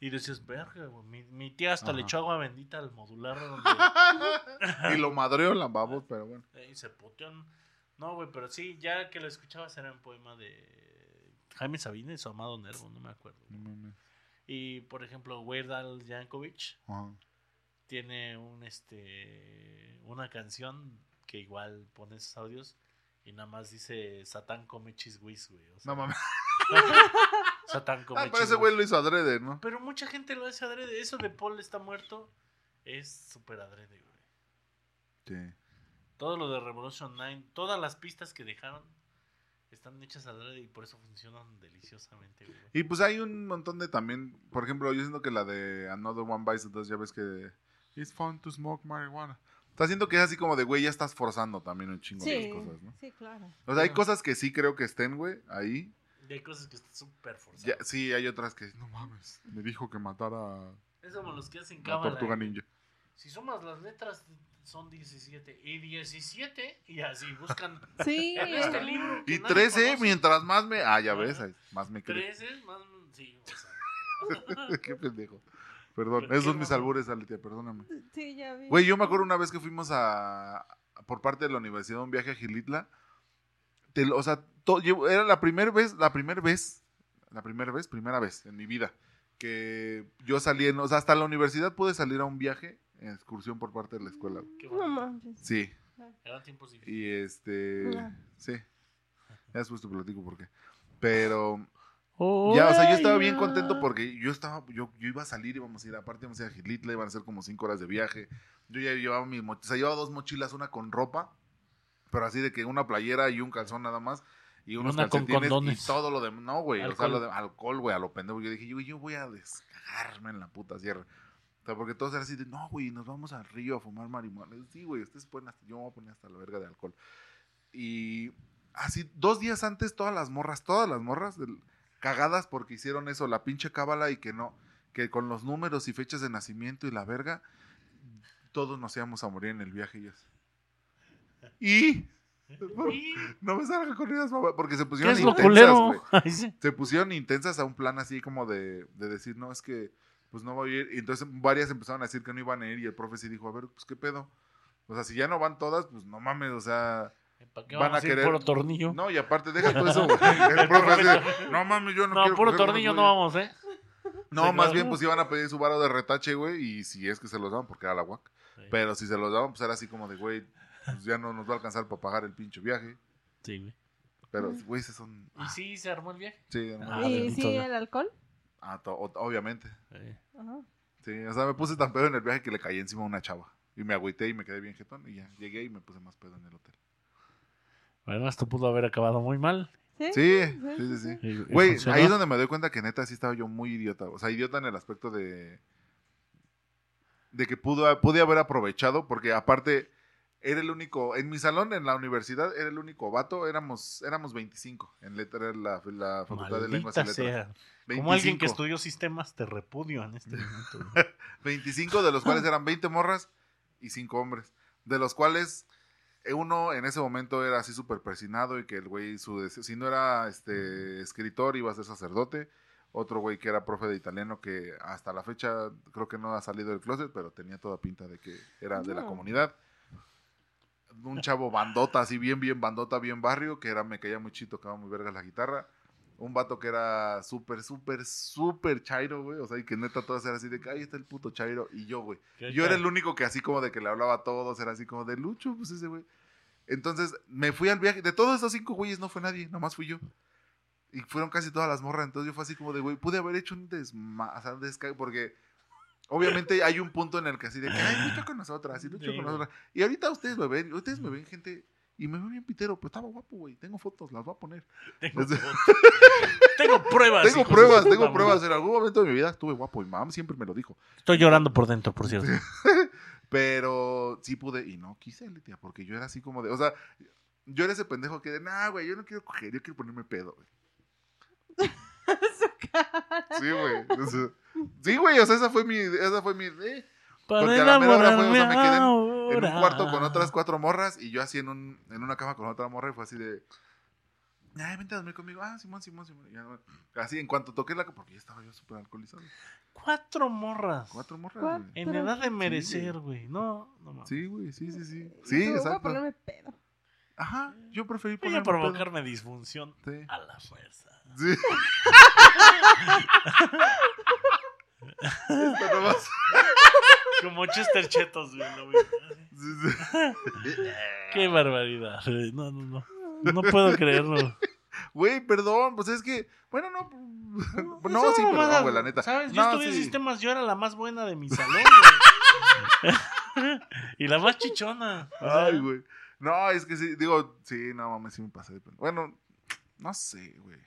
y decías, verga, güey. Mi, mi tía hasta le echó agua bendita al modular donde y lo madreó el lambabo, pero bueno. eh, y se putean. No, güey, pero sí, ya que lo escuchabas era un poema de Jaime Sabines o Amado Nervo, no me acuerdo. No. Y por ejemplo, Weird Al Yankovic tiene un este una canción que igual pone esos audios y nada más dice Satán come chisguis, güey. O sea, No mames. Satán come Ah, pero ese güey lo hizo adrede, ¿no? Pero mucha gente lo hace adrede. Eso de Paul está muerto es súper adrede, güey. Sí. Todo lo de Revolution 9, todas las pistas que dejaron están hechas adrede y por eso funcionan deliciosamente, güey. Y pues hay un montón de también, por ejemplo, yo siento que la de Another One Bites the Dust, ya ves que It's fun to smoke marijuana. Está haciendo que es así como de, güey, ya estás forzando también un chingo de Sí, cosas, ¿no? sí, claro. O sea, hay cosas que sí creo que estén, güey, ahí. Y hay cosas que están súper Ya, forzadas. sí, hay otras que, no mames, me dijo que matara a Es como los que hacen la cábala. tortuga ninja. Si sumas las letras, son 17. Y 17, y así buscan Sí. en este libro. Y nadie 13, conoce. mientras más me... Ah, ya ves, ahí, más me creo. 13, más. Sí, o sea. Qué pendejo. Perdón, esos son mis albures, Aletia, perdóname. Sí, ya vi. Güey, yo me acuerdo una vez que fuimos a... Por parte de la universidad, un viaje a Gilitla. Te o sea, to- era la primera vez, la primera vez, la primera vez, primera vez en mi vida que yo salí, en, o sea, hasta la universidad pude salir a un viaje excursión por parte de la escuela. Qué No bueno. manches. Sí, Eran tiempos difíciles. y este, sí, ya después te platico por qué. Pero ya, o sea, yo estaba bien contento porque yo estaba, yo, yo iba a salir, íbamos a ir, aparte íbamos a ir a Gilitla, iban a ser como cinco horas de viaje. Yo ya llevaba mis mochilas, o sea, llevaba dos mochilas, una con ropa, pero así de que una playera y un calzón nada más. Y unos Una con calcetines condones. y todo lo demás. No, güey. O sea, Alcohol. lo de alcohol, güey, a lo pendejo. Yo dije, yo, yo voy a descagarme en la puta sierra. O sea, porque todos eran así de, no, güey, nos vamos al río a fumar marihuana. Sí, güey, ustedes pueden hasta, yo me voy a poner hasta la verga de alcohol. Y así, dos días antes, todas las morras, todas las morras, del- cagadas porque hicieron eso, la pinche cábala y que no, que con los números y fechas de nacimiento y la verga, todos nos íbamos a morir en el viaje y así. Y Y- no me salgan con esas porque se ¿Qué pusieron es lo intensas. Ay, sí. Se pusieron intensas a un plan así como de, de decir, no, es que pues no voy a ir. Y entonces varias empezaron a decir que no iban a ir y el profe sí dijo, a ver, pues qué pedo. O sea, si ya no van todas, pues no mames, o sea, ¿Para qué Van vamos a a ir querer- puro tornillo? no, y aparte deja todo eso, güey. El profe no mames, yo no, No, quiero puro tornillo no güeyes". vamos, ¿eh? No, Sí, más claro. bien pues iban a pedir su varo de retache, güey, y si es que se los daban porque era la guac. Sí. Pero si se los daban, pues era así como de, güey, pues ya no nos va a alcanzar para pagar el pinche viaje. Sí, güey. Pero, güey, esos son... ¿Y sí se armó el viaje? Sí, Ah, ¿Y bendito sí Dios. el alcohol? Ah, obviamente. Sí. Ajá. Sí, o sea, me puse tan pedo en el viaje que le caí encima a una chava. Y me agüité y me quedé bien jetón. Y ya llegué y me puse más pedo en el hotel. Bueno, esto pudo haber acabado muy mal. ¿Sí? Sí, sí, sí, sí. Y- y Güey, funcionó. ahí es donde me doy cuenta que neta sí estaba yo muy idiota. O sea, idiota en el aspecto de. de que pudo, pude haber aprovechado, porque aparte era el único. En mi salón, en la universidad, era el único vato. Éramos, éramos 25 en letra, la, la Facultad de Lenguas y Letras. sea. Como alguien que 25. estudió sistemas te repudio en este momento. güey. 25 de los cuales eran 20 morras y 5 hombres. De los cuales eh, uno en ese momento era así súper persinado y que el güey, su si no era este escritor, iba a ser sacerdote. Otro güey que era profe de italiano que hasta la fecha creo que no ha salido del closet, pero tenía toda pinta de que era de la No. comunidad. Un chavo bandota, así bien, bien bandota, bien barrio, que era, me caía muy chido, tocaba muy verga la guitarra. Un vato que era súper, súper, súper chairo, güey. O sea, y que neta todas eran así de que ahí está el puto chairo. Y yo, güey. ¿Qué Yo era el único que así como de que le hablaba a todos, era así como de Lucho, pues ese güey. Entonces me fui al viaje. De todos esos cinco güeyes no fue nadie, nomás fui yo. Y fueron casi todas las morras. Entonces yo fue así como de, güey, pude haber hecho un desma... O sea, un desca- porque obviamente hay un punto en el que así de que, ay, Lucho con nosotras, y Lucho Sí, con nosotras. Y ahorita ustedes me ven, ustedes me ven gente... Y me veo bien pitero, pero estaba guapo, güey. Tengo fotos, las voy a poner. Tengo, fotos. tengo pruebas. tengo pruebas, tengo pruebas. En algún momento de mi vida estuve guapo y mam siempre me lo dijo. Estoy llorando por dentro, por cierto. Pero sí pude, y no quise, Litia, porque yo era así como de, o sea, yo era ese pendejo que de, nah, güey, yo no quiero coger, yo quiero ponerme pedo, güey. Sí, güey. o sea, Sí, güey, o sea, esa fue mi, esa fue mi, eh. Porque a la mera hora fue, o sea, me quedé en- un cuarto con otras cuatro morras y yo así en, un, en una cama con otra morra y fue así de, ay, vente a dormir conmigo, ah, Simón, Simón, Simón. Y ya, así en cuanto toqué la, porque ya estaba yo súper alcoholizado. Cuatro morras. Cuatro morras, Cuatro. En edad de merecer, güey. No, no mames. Sí, güey, sí, sí, sí. Sí, Voy a exacto. ponerme pedo. Ajá, yo preferí Voy ponerme a pedo. provocarme disfunción Sí. a la fuerza. Sí. Esto nomás. Como Chester Chetos, güey. sí. Qué barbaridad. güey. No, no, no. No puedo creerlo. Güey, perdón, pues es que, bueno, no, no, sí, perdón, güey, la neta. ¿Sabes? Yo No, estudié sí. sistemas, yo era la más buena de mi salón, güey. y la más chichona. sea, Ay, güey. No, es que sí, digo, sí, no mames, sí me pasé de. Bueno, no sé, güey.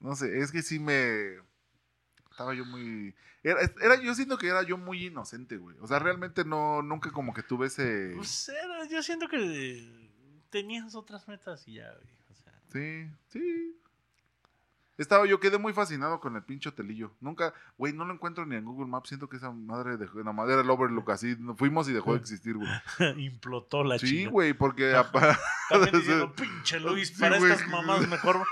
No sé, es que sí me. Estaba yo muy... Era, era, yo siento que era yo muy inocente, güey. O sea, realmente no, nunca como que tuve ese... Pues era, yo siento que tenías otras metas y ya, güey. O sea, Sí, sí. Estaba, yo quedé muy fascinado con el pinche hotelillo. Nunca, güey, no lo encuentro ni en Google Maps. Siento que esa madre dejó, la madre del Overlook así. Fuimos y dejó de existir, güey. implotó la Sí, güey, porque También diciendo, pinche Luis, para estas mamás mejor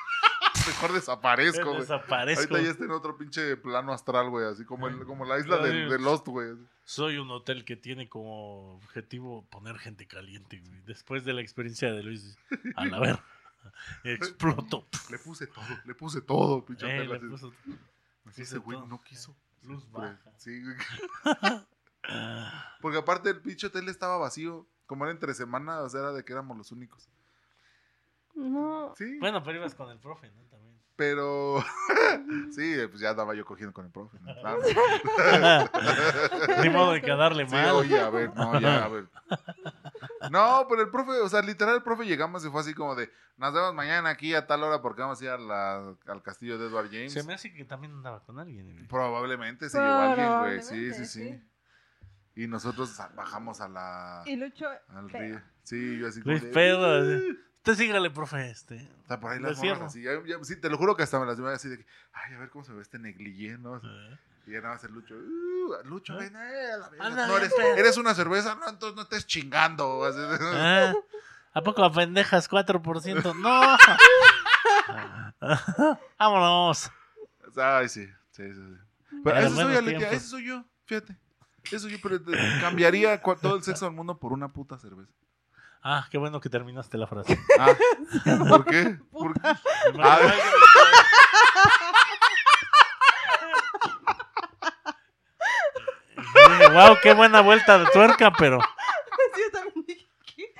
mejor desaparezco, güey. desaparezco. Ahorita ya está en otro pinche plano astral, güey. Así como, el- como la isla de, Lost, güey. Soy un hotel que tiene como objetivo poner gente caliente, güey. Después de la experiencia de Luis, a la ver, explotó. Le puse todo, le puse todo, pinche Eh, hotel, le puso- puse ese güey todo. no quiso. Luz baja. Sí, güey. Porque aparte el pinche hotel estaba vacío. Como era entre semana, o sea, era de que éramos los únicos. No. Sí, Bueno, pero ibas con el profe, ¿no? También. pero... sí, pues ya andaba yo cogiendo con el profe. ¿no? Claro. Ni modo de quedarle Sí, mal. oye, a ver, no, ya, a ver. No, pero el profe, o sea, literal el profe llegamos y fue así como de, nos vemos mañana aquí a tal hora porque vamos a ir a la- al castillo de Edward James. Se me hace que también andaba con alguien. Probablemente se llevó a alguien, güey. Sí, sí, sí. Y nosotros bajamos a la... Y Lucho. al río. Sí, yo así como Luis de, pedo. Usted sígale, profe, este. O sea, por ahí las morras así. Ya- ya- sí, te lo juro que hasta me las así de que, ay, a ver cómo se ve este negligé, ¿no? Eh. Y ya nada más el Lucho, "Uh, Lucho, ¿Eh? ven, eh, a la verga, no eres, una cerveza, no, entonces no estés chingando. Así Ah, ¿A poco a pendejas 4%? ¡No! ¡Vámonos! Ay, sí, sí, sí. sí. Pero ese soy, Aletia, ese soy yo, fíjate. Eso yo pero cambiaría todo el sexo del mundo por una puta cerveza. Ah, qué bueno que terminaste la frase. Ah, ¿por qué? ¿Por qué? Ah. wow, qué buena vuelta de tuerca, pero Sí, yo también dije, ¿qué?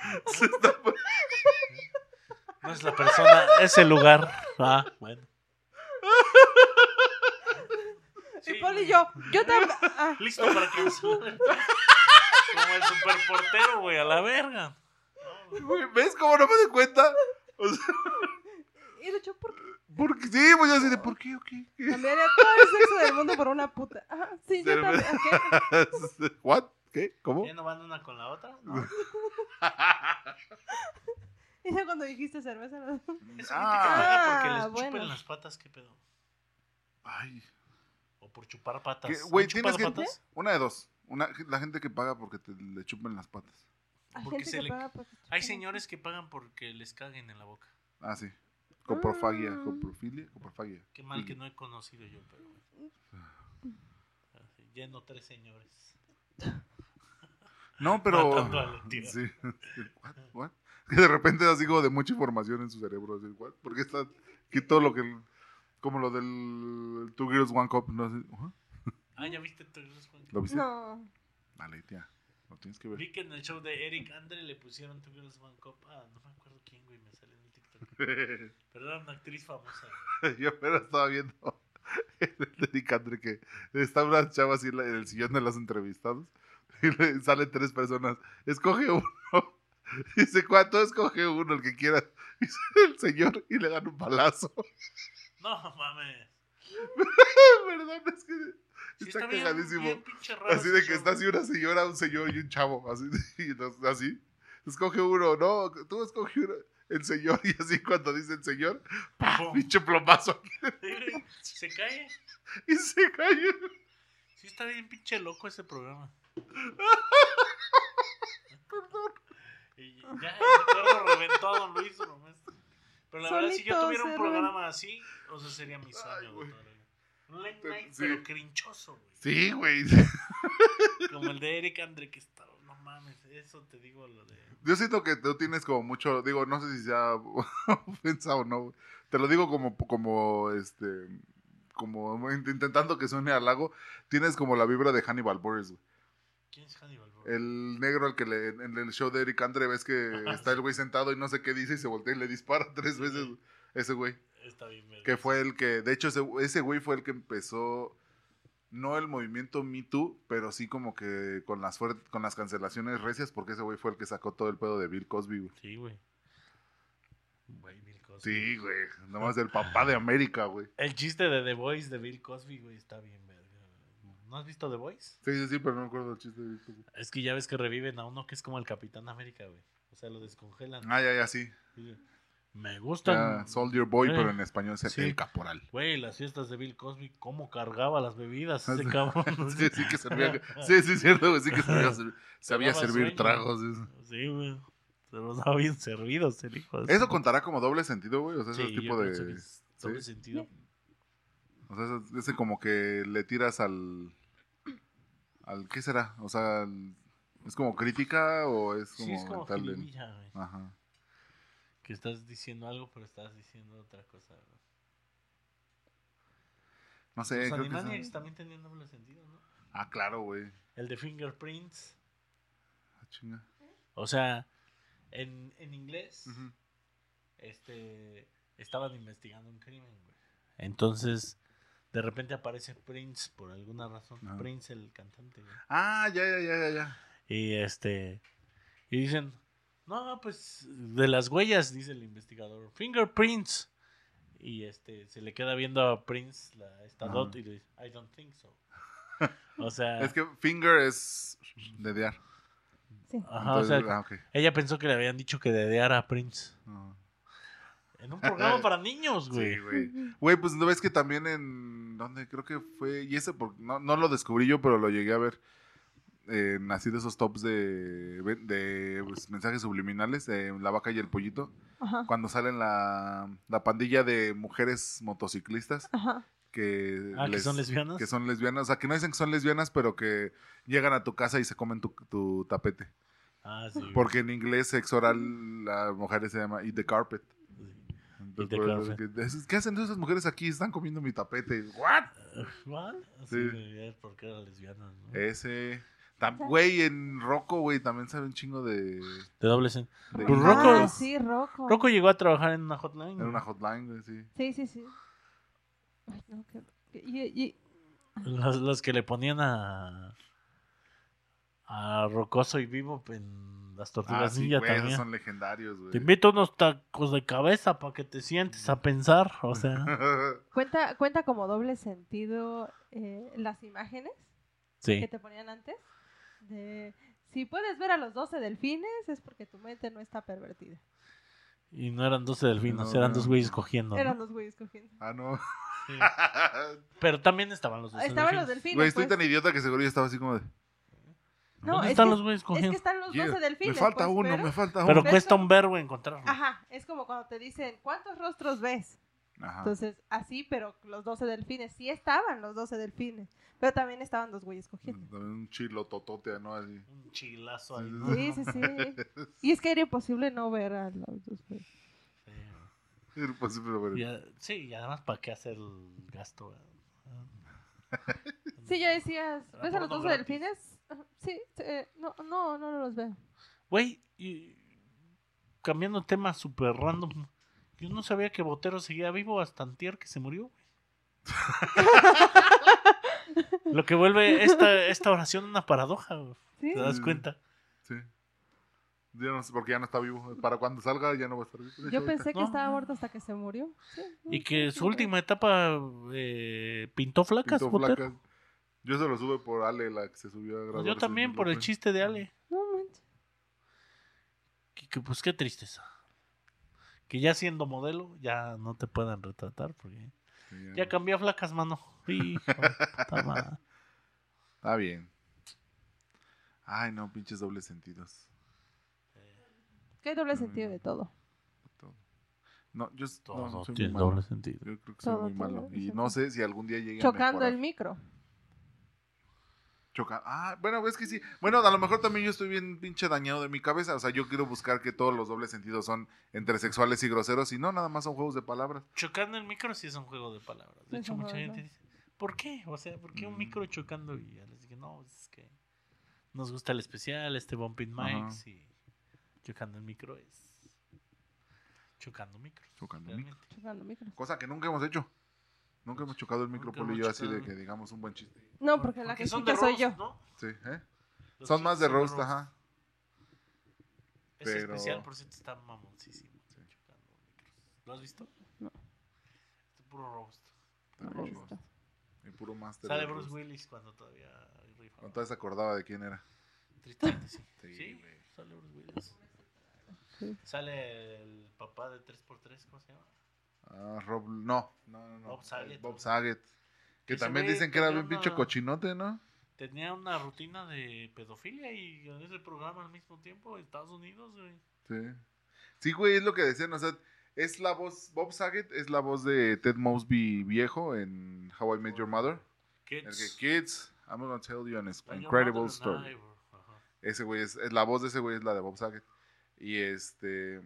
no es la persona, es el lugar. Ah, bueno. y Paul y yo, yo también. ah, Listo para cancelar. Como el superportero, güey, a la verga. ¿Ves cómo no me di cuenta? O sea, y Lucho, ¿por qué? porque sí, pues yo así de, ¿por qué o qué? Cambiaría todo el sexo del mundo por una puta. Ah, sí, yo Cerveza. también. ¿Qué? ¿What? ¿Qué? ¿Cómo? ¿Ya no van una con la otra? No. Y ya cuando dijiste cerveza. ¿no? Eso que Ah. caga porque les Ah, chupen bueno. las patas, ¿qué pedo? Ay, O por chupar patas. ¿Qué? ¿Han güey, tienes que... patas? Una de dos. Una, la gente que paga porque te le chupen las patas. Hay Porque gente se que le- paga por- Hay señores que pagan porque les caguen en la boca. Ah, sí. Coprofagia, Ah. coprofilia, coprofagia. Qué mal que no he conocido yo, pero. Así, Lleno tres señores. No, pero... Matando a la tía. Sí. What? What? Que de repente así como de mucha información en su cerebro. Así, what? ¿Por qué está aquí todo lo que... Como lo del Two Girls One Cup. No. Ah, ¿ya viste Two Girls One Cup? ¿Lo viste? No. Dale, tía. Lo tienes que ver. Vi que en el show de Eric Andre le pusieron Two Girls One Cup. Ah, no me acuerdo quién, güey, me salió en el TikTok. Pero era una actriz famosa. güey. Yo apenas estaba viendo el de Nick Andre que está una chava así en el sillón de los entrevistados y le salen tres personas. Escoge uno. Dice, ¿cuánto? Escoge uno, el que quiera. Dice el señor y le dan un palazo. No mames. Perdón, es que está, está bien, cagadísimo. bien pinche raro Así de que show. está así una señora, un señor y un chavo. Así. y entonces, así. Escoge uno. No, tú escoge uno. El señor. Y así cuando dice el señor, ¡pah! Pum. pinche plomazo aquí. Se cae. Y se cae. Sí, está bien pinche loco ese programa. Y ya, el reventó a Don Luis nomás. Pero la verdad, si yo tuviera un programa así, o sea, sería mi sueño. Ay, güey. doctor. Un late Te- night, sí. pero crinchoso, güey. Sí, güey. Como el de Eric Andre, que está, no mames, eso te digo lo de... Yo siento que tú tienes como mucho, digo, no sé si sea ofensa o no, güey. Te lo digo como, como, este, como int- intentando que suene halago. Tienes como la vibra de Hannibal Buress, güey. ¿Quién es Hannibal? Buress? El negro al que le, en el show de Eric Andre ves que está el güey sentado y no sé qué dice y se voltea y le dispara tres veces. Ese güey. Está bien, verga. Que fue el que, de hecho, ese, ese güey fue el que empezó, no el movimiento Me Too, pero sí como que con las, con las cancelaciones recias, porque ese güey fue el que sacó todo el pedo de Bill Cosby, güey. Sí, güey. Güey, Bill Cosby. Sí, güey. Nomás el papá de América, güey. El chiste de The Voice de Bill Cosby, güey, está bien verga. ¿No has visto The Voice? Sí, sí, sí, pero no me acuerdo del chiste. de esto, güey. Es que ya ves que reviven a uno que es como el Capitán América, güey. O sea, lo descongelan. Ah, ya, ya, sí. Dice, Me gustan. Ya, Soldier Boy, Eh, pero en español es sí. el caporal. Güey, las fiestas de Bill Cosby, cómo cargaba las bebidas ese cabrón. Sí, sí que servía. Sí, sí, cierto, güey. Sí que sabía, servir sueño. tragos. eso. Sí, güey. Se los daba bien servidos el hijo de ¿Eso contará como doble sentido, güey? O sea, ese tipo de. es doble ¿sí? sentido. O sea, ese- como que le tiras al. al ¿Qué será? O sea, ¿es como crítica o es como, Sí, es como tal. Ajá. Que estás diciendo algo, pero estás diciendo otra cosa. No sé, Los creo que Animaniacs son- también tenían doble sentido, ¿no? Ah, claro, güey. El de Fingerprints. Ah, chinga. O sea, en, en inglés, este, estaban investigando un crimen, güey. Entonces, de repente aparece Prince por alguna razón. Prince, el cantante, güey. Ah, ya, ya, ya, ya, ya. Y este, y dicen, no, pues, de las huellas, dice el investigador, fingerprints. Y este, se le queda viendo a Prince la, esta Ajá. dot y le dice, I don't think so. O sea, Es que finger es dedear. Sí. ajá, o sea, Entonces, ah, ok. ella pensó que le habían dicho que dedeara a Prince. En un programa para niños, güey. Sí, güey. Güey, pues no ves que también en. ¿Dónde? Creo que fue. Y ese, por- no, no lo descubrí yo, pero lo llegué a ver. En así de esos tops de, de pues, mensajes subliminales, de La Vaca y el Pollito. Ajá. Cuando salen la, la pandilla de mujeres motociclistas Ajá. que, Ah, que son lesbianas. que son lesbianas. O sea, que no dicen que son lesbianas, pero que llegan a tu casa y se comen tu, tu tapete. Ah, sí. Porque en inglés sexo oral las mujeres se llama eat the carpet. Sí. Entonces, the por eso carpet. que- es- ¿Qué hacen esas mujeres aquí? Están comiendo mi tapete. ¿What? ¿What? Sí. Es porque eran lesbianas, ¿no? Ese. Güey, en Rocco, güey, también sabe un chingo de. De doble sen- de Pues. Rocco- Ah, sí, Rocco. Rocco llegó a trabajar en una hotline. Era güey. una hotline, güey, sí. Sí, sí, sí. Ay, no, qué- qué- y- y- Los, los que le ponían a. A Rocoso y Vivo en las Ah, tortugas sí, ninja güey, esos también. son legendarios, güey. Te invito unos tacos de cabeza para que te sientes a pensar. O sea, cuenta, cuenta como doble sentido eh, las imágenes que te ponían antes. De si puedes ver a los 12 delfines es porque tu mente no está pervertida. Y no eran 12 delfinos, No, eran no. dos güeyes cogiendo. ¿no? Eran los güeyes cogiendo. ah, no. Sí. Pero también estaban los 12 Estaban los delfines. delfines. Güey, estoy pues. tan idiota que seguro yo estaba así como de. No, ¿Dónde es están que- los güeyes Es cogiendo? que están los 12 "Yeah, delfines. Me falta pues, uno, pero- me falta uno. Pero cuesta un verbo encontrarlo. Ajá, es como cuando te dicen, ¿cuántos rostros ves? Ajá. Entonces, así, pero los 12 delfines. Sí estaban los 12 delfines. Pero también estaban los güeyes cogiendo. También un chilo totote, ¿no? Así. Un chilazo ahí. Sí, ¿no? Sí, sí, sí. Y es que era imposible no ver a los dos güeyes. Sí. Era imposible ver. Y a- sí, y además, ¿para qué hacer el gasto? güey? Sí, ya decías, Era ¿ves a los porno 12 gratis. delfines? Sí, eh, no, no, no los veo. Güey, y cambiando tema súper random. Yo no sabía que Botero seguía vivo hasta antier que se murió, güey. Lo que vuelve esta, esta oración una paradoja, güey. ¿Sí? ¿Te das cuenta? Sí. Ya no sé, porque ya no está vivo. Para cuando salga ya no va a estar vivo. Yo hecho, pensé que No. estaba muerto hasta que se murió. Sí, no, Y que sí, su sí, última etapa eh, pintó flacas, pintó Botero. flacas. Yo se lo sube por Ale, la que se subió a grabar. Yo también, por el chiste de Ale. No manches. Que, que, pues qué tristeza. Que ya siendo modelo, ya no te puedan retratar, porque ya cambié a flacas, mano. Puta. Está bien. Ay, no, pinches dobles sentidos. Que hay doble sentido de todo. Todo. No, yo s- no, Todo soy muy tiene malo. doble sentido. Yo creo que soy Todo muy tiene malo. Y no sé si algún día llegue a Chocando mejorar. el micro. Choca. Ah, bueno, es que sí. Bueno, a lo mejor también yo estoy bien pinche dañado de mi cabeza. O sea, yo quiero buscar que todos los dobles sentidos son entre sexuales y groseros y no, nada más son juegos de palabras. Chocando el micro sí es un juego de palabras. De hecho, mucha gente dice, ¿por qué? O sea, ¿por qué un Mm. micro chocando? Y ya les dije, no, es que nos gusta el especial, este bumping mics y chocando el micro es chocando micros. Chocando realmente. Chocando micros. Cosa que nunca hemos hecho. Nunca hemos chocado el micro, Nunca Poli y hemos yo, así de que digamos un buen chiste. No, porque la que son de soy roast, yo. ¿no? Sí, ¿eh? Los Son más de chistes roast, ajá. Pero- especial, por cierto, está mamoncísimo. Micros. ¿Lo has visto? No. Es puro roast. He visto. Y puro Master. Sale Bruce Roast. Willis cuando todavía rifa. Cuando todavía se acordaba de quién era. Tristemente, sí. Sí, Sí, güey. sale Bruce Willis. Sí. Sale el papá de 3x3, ¿cómo se llama? Ah, Rob. No, no, no. no. Bob Saget. Bob Saget. Que Ese también güey dicen que era tenía bien pinche una- cochinote, ¿no? Tenía una rutina de pedofilia y en ese programa al mismo tiempo en Estados Unidos, güey. Sí. Sí, güey, es lo que decían. O sea, es la voz. Bob Saget es la voz de Ted Mosby viejo en How I Met Your Mother. El Kids. que, Kids, I'm gonna tell you an like your incredible mother story. Ajá. Ese güey es, es- la voz de ese güey es la de Bob Saget. Y este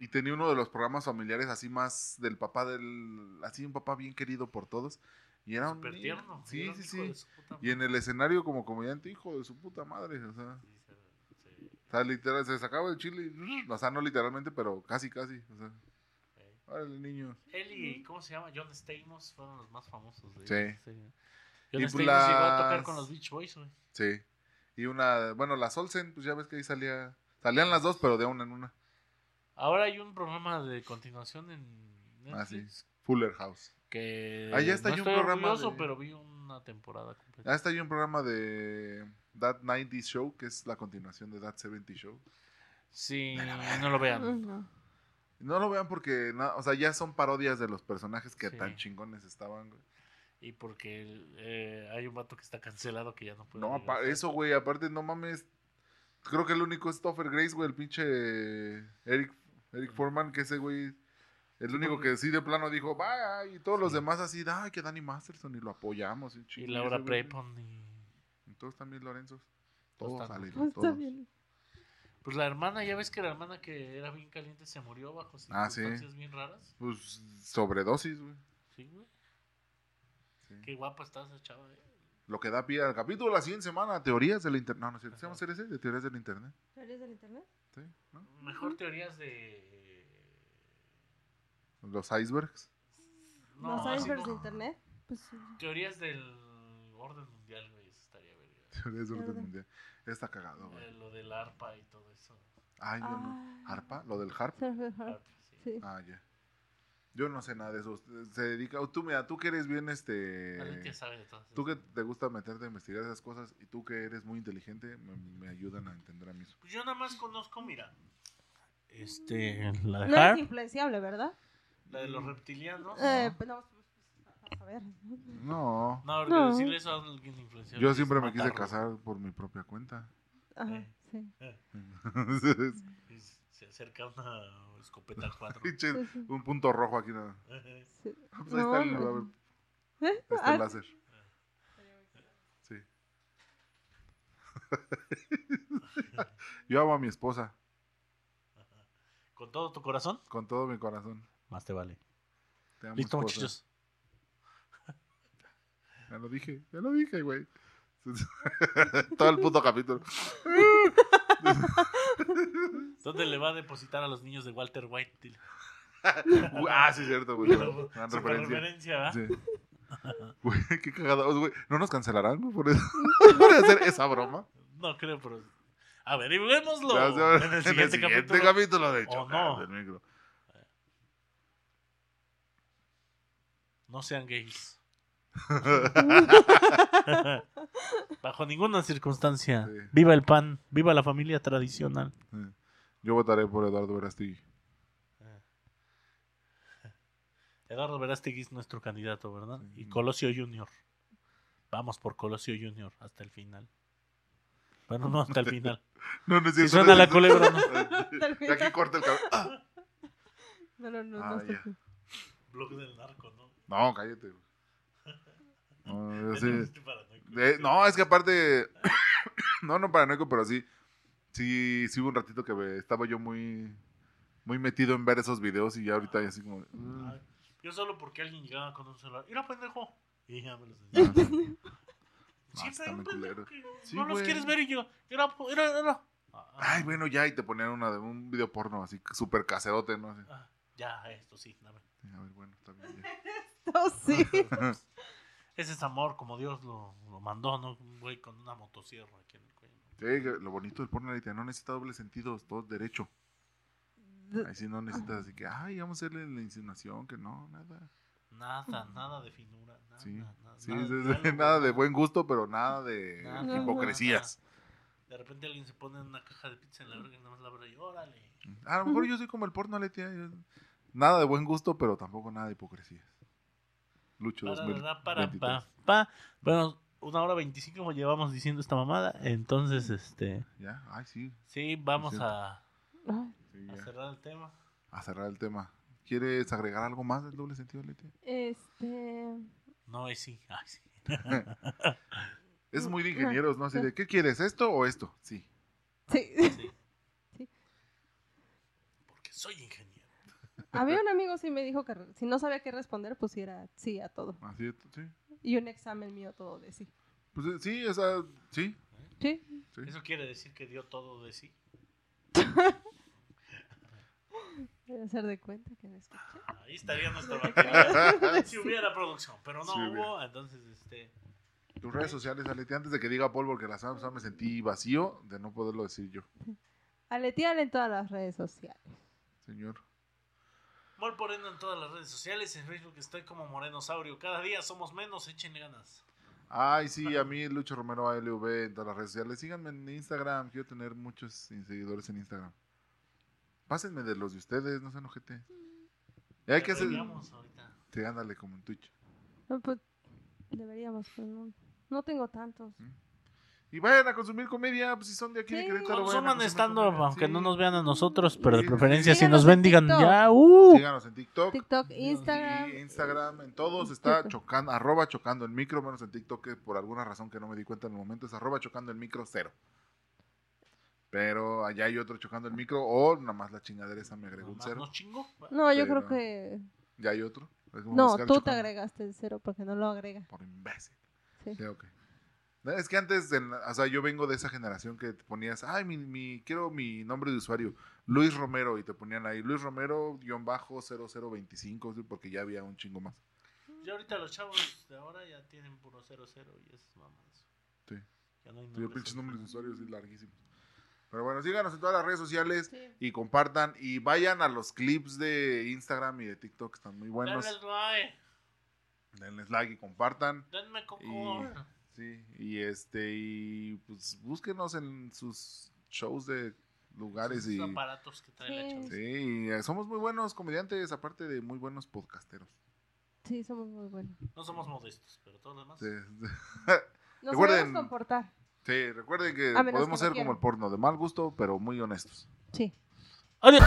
y tenía uno de los programas familiares así más del papá del así un papá bien querido por todos y era un niño- tierno. Sí, era sí, sí. Y en el escenario como comediante hijo de su puta madre, o sea, madre. Sí, se- sí, o sea, literal se sacaba el chile, y, o sea, no literalmente, pero casi casi, o sea, sí. órale niño. Él y, ¿cómo se llama? John Stamos fueron los más famosos de Sí. ellos, John Y Stamos pues llegó a tocar las- con los Beach Boys, güey. Sí. Y una, bueno, las Olsen, pues ya ves que ahí salía salían las dos, pero de una en una. Ahora hay un programa de continuación en Ah, sí. Fuller House. que Ah, ya está no un estoy programa orgulloso, de- pero vi una temporada completa. Ah, está ahí un programa de That 90 Show, que es la continuación de That 70 Show. Sí, no lo vean. No. No lo vean porque, o sea, ya son parodias de los personajes que Sí. tan chingones estaban, güey. Y porque eh, hay un vato que está cancelado que ya no puede. No, eso, güey, aparte, no mames. Creo que el único es Topher Grace, güey, el pinche Eric, Eric Foreman, que ese güey, el único que sí de plano dijo, va, y todos los demás así, ay, que Danny Masterson, y lo apoyamos. Y, Y chingo, Laura ese güey, Prepon. Y... y Todos también Lorenzos. Todos salen, Pues está todos. bien. Pues la hermana, ya ves que la hermana que era bien caliente se murió bajo Ah, sí. circunstancias bien raras. Pues sobredosis, güey. Sí, güey. Sí. Qué guapa está esa chava. eh. Lo que da pie al capítulo la siguiente semana, teorías del internet. No, no cierto. ¿Se llama. CRC? De teorías del internet. ¿Teorías del internet? Sí, ¿no? Mejor teorías de. Los icebergs. No, ¿Los icebergs de internet? Pues sí. Teorías del orden mundial, güey. Eso estaría verga. Teorías del orden mundial. Está cagado, güey. Eh, lo del arpa y todo eso. Ay, yo no. Ah. ¿Harpa? ¿Lo del harp? Harp, Arpa, sí. Sí. Ah, ya. Yo no sé nada de eso. Se dedica. Tú, mira, tú que eres bien este. Valentia sabe de todas Tú que te gusta meterte a investigar esas cosas y tú que eres muy inteligente, me, me ayudan a entender a mí. Pues yo nada más conozco, mira. Este. La de No es Harp, influenciable, ¿verdad? la de los reptilianos. Eh, pues no, pues, a ver. No. No, porque No. decirle eso a alguien influenciable. Yo es siempre me quise casar por mi propia cuenta. Ajá, Eh. sí. Se acerca una escopeta al 4. Pinche, Sí, sí. un punto rojo aquí. nada. sí. Pues ahí No, está el, no. ¿Eh? ahí está Ah, el láser. Sí. Yo amo a mi esposa Con todo tu corazón, con todo mi corazón. más te vale. Te amo, Listo, esposa. muchachos. Ya lo dije, ya lo dije, güey. todo el puto capítulo. ¿Dónde le va a depositar a los niños de Walter White? Ah, sí, es cierto, güey. Super referencia. Sí. Güey, qué cagados, güey. ¿No nos cancelarán güey, por, eso? por hacer esa broma? No creo, pero. Averigüémoslo. Ya, ya, en el siguiente, capítulo. capítulo de O Chocar no. del Micro. No sean gays. Bajo ninguna circunstancia. Sí. Viva el pan. Viva la familia tradicional. Sí. Yo votaré por Eduardo Verástegui. Eduardo Verástegui es nuestro candidato, ¿verdad? Sí. Y Colosio Junior. Vamos por Colosio Junior hasta el final. Bueno, no hasta el final. No, no es Si cierto. suena la culebra, no. Aquí corta el cabello. Ah, No, no, no. Ah, no sé ya. qué. Blog del narco, ¿no? No, cállate. güey. No, sí- es que aparte. no, no paranoico, pero sí. Sí, sí hubo un ratito que estaba yo muy. Muy metido en ver esos videos y ya ahorita ya así como. mm. Yo solo porque alguien llegaba con un celular. ¡Mira, pendejo! Y ya me los Ah, sí. Un pendejo que Sí, no los quieres ver y yo. Era, era, era. Ah, Ay, bueno, ya, y te ponían una de un video porno así, súper caserote, ¿no? Así. ah, ya, esto sí. dame. A ver, bueno, está bien. ya. No, sí. Ese es amor, como Dios lo, lo mandó, ¿no? Un güey con una motosierra aquí en el cuello. Sí, lo bonito del porno ahorita no necesita doble sentido, es todo derecho. Ahí sí no necesitas así que, ay, vamos a hacerle la insinuación, que no, nada. Nada, nada de finura. Nada, Sí, nada, sí, nada sí, de sí, diálogo, nada de buen gusto, pero nada de Nada, hipocresías. De repente alguien se pone en una caja de pizza en la verga y nada más la abre y órale. A lo mejor yo soy como el porno, Letia. yo- Nada de buen gusto, pero tampoco nada de hipocresías. Lucho Para, 2023. para, pa, pa. Bueno, una hora veinticinco llevamos diciendo esta mamada. Entonces, este. Ya, ay, sí. Sí, vamos a, sí, cerrar el tema. A cerrar el tema. ¿Quieres agregar algo más del doble sentido, Letia? Este. No, es sí. Ay, sí. Es muy de ingenieros, ¿no? Así de, ¿qué quieres? ¿Esto o esto? Sí. Sí. sí. Sí. Porque soy ingeniero. Había un amigo sí me dijo que si no sabía qué responder, pusiera sí a todo. Así es, sí. Y un examen mío todo de sí. Pues eh, sí, o sea, sí. Sí. sí. Eso quiere decir que dio todo de sí. Debe hacer de cuenta que me escuché. Ahí estaría nuestra batería. si hubiera producción, pero no Sí hubo. Entonces, este. Tus redes sociales, Aleti, antes de que diga Paul, porque la semana pasada me sentí vacío de no poderlo decir yo. Aleteale en todas las redes sociales. Señor. Mol Moreno en todas las redes sociales. En Facebook estoy como Morenosaurio. Cada día somos menos. Échenle ganas. Ay, sí, a mí Lucho Romero ALV en todas las redes sociales. Síganme en Instagram, quiero tener muchos seguidores en Instagram. Pásenme de los de ustedes, no sean ojete. Y hay que hacer... Deberíamos ahorita. Sí, ándale, como en Twitch. No, pues, deberíamos, pero no, no tengo tantos. Y vayan a consumir comedia, pues si son de aquí de Sí. Querétaro. vayan a Consuman comedia, aunque sí. no nos vean a nosotros, pero de Sí, preferencia, si síganos nos ven, en digan TikTok. ya, uh. Síganos en TikTok. TikTok, Instagram. Y Instagram, en todos está chocando, arroba chocando el micro, menos en TikTok, que por alguna razón que no me di cuenta en el momento, es arroba chocando el micro cero. Pero allá hay otro chocando el micro, o nada más la chingadera esa me agregó un cero. No, yo creo que. Ya hay otro. No, tú te agregaste el cero porque no lo agrega. Por imbécil. Sí. Sí, ok. No, Es que antes, en- o sea, yo vengo de esa generación que te ponías, ay, mi, mi- quiero mi nombre de usuario, Luis Romero, y te ponían ahí, Luis Romero, guion bajo 0025, sí, porque ya había un chingo más. Ya ahorita los chavos de ahora ya tienen puro 00 y esas mamadas. Sí. Ya no hay Sí, nombres pinches así. nombres de usuarios sí, larguísimos. Pero bueno, síganos en todas las redes sociales Sí. y compartan y vayan a los clips de Instagram y de TikTok, que están muy buenos. Denles like, Denles like y compartan. denme coco. Y- Sí, y este, y pues búsquenos en sus shows de lugares Esos y... aparatos que trae la Sí. chava. Sí, eh, somos muy buenos comediantes, aparte de muy buenos podcasteros. Sí, somos muy buenos. No somos modestos, pero todo lo demás. Sí, Nos Recuerden- comportar. sí, recuerden que podemos que ser como el porno, de mal gusto, pero muy honestos. Sí. Adiós.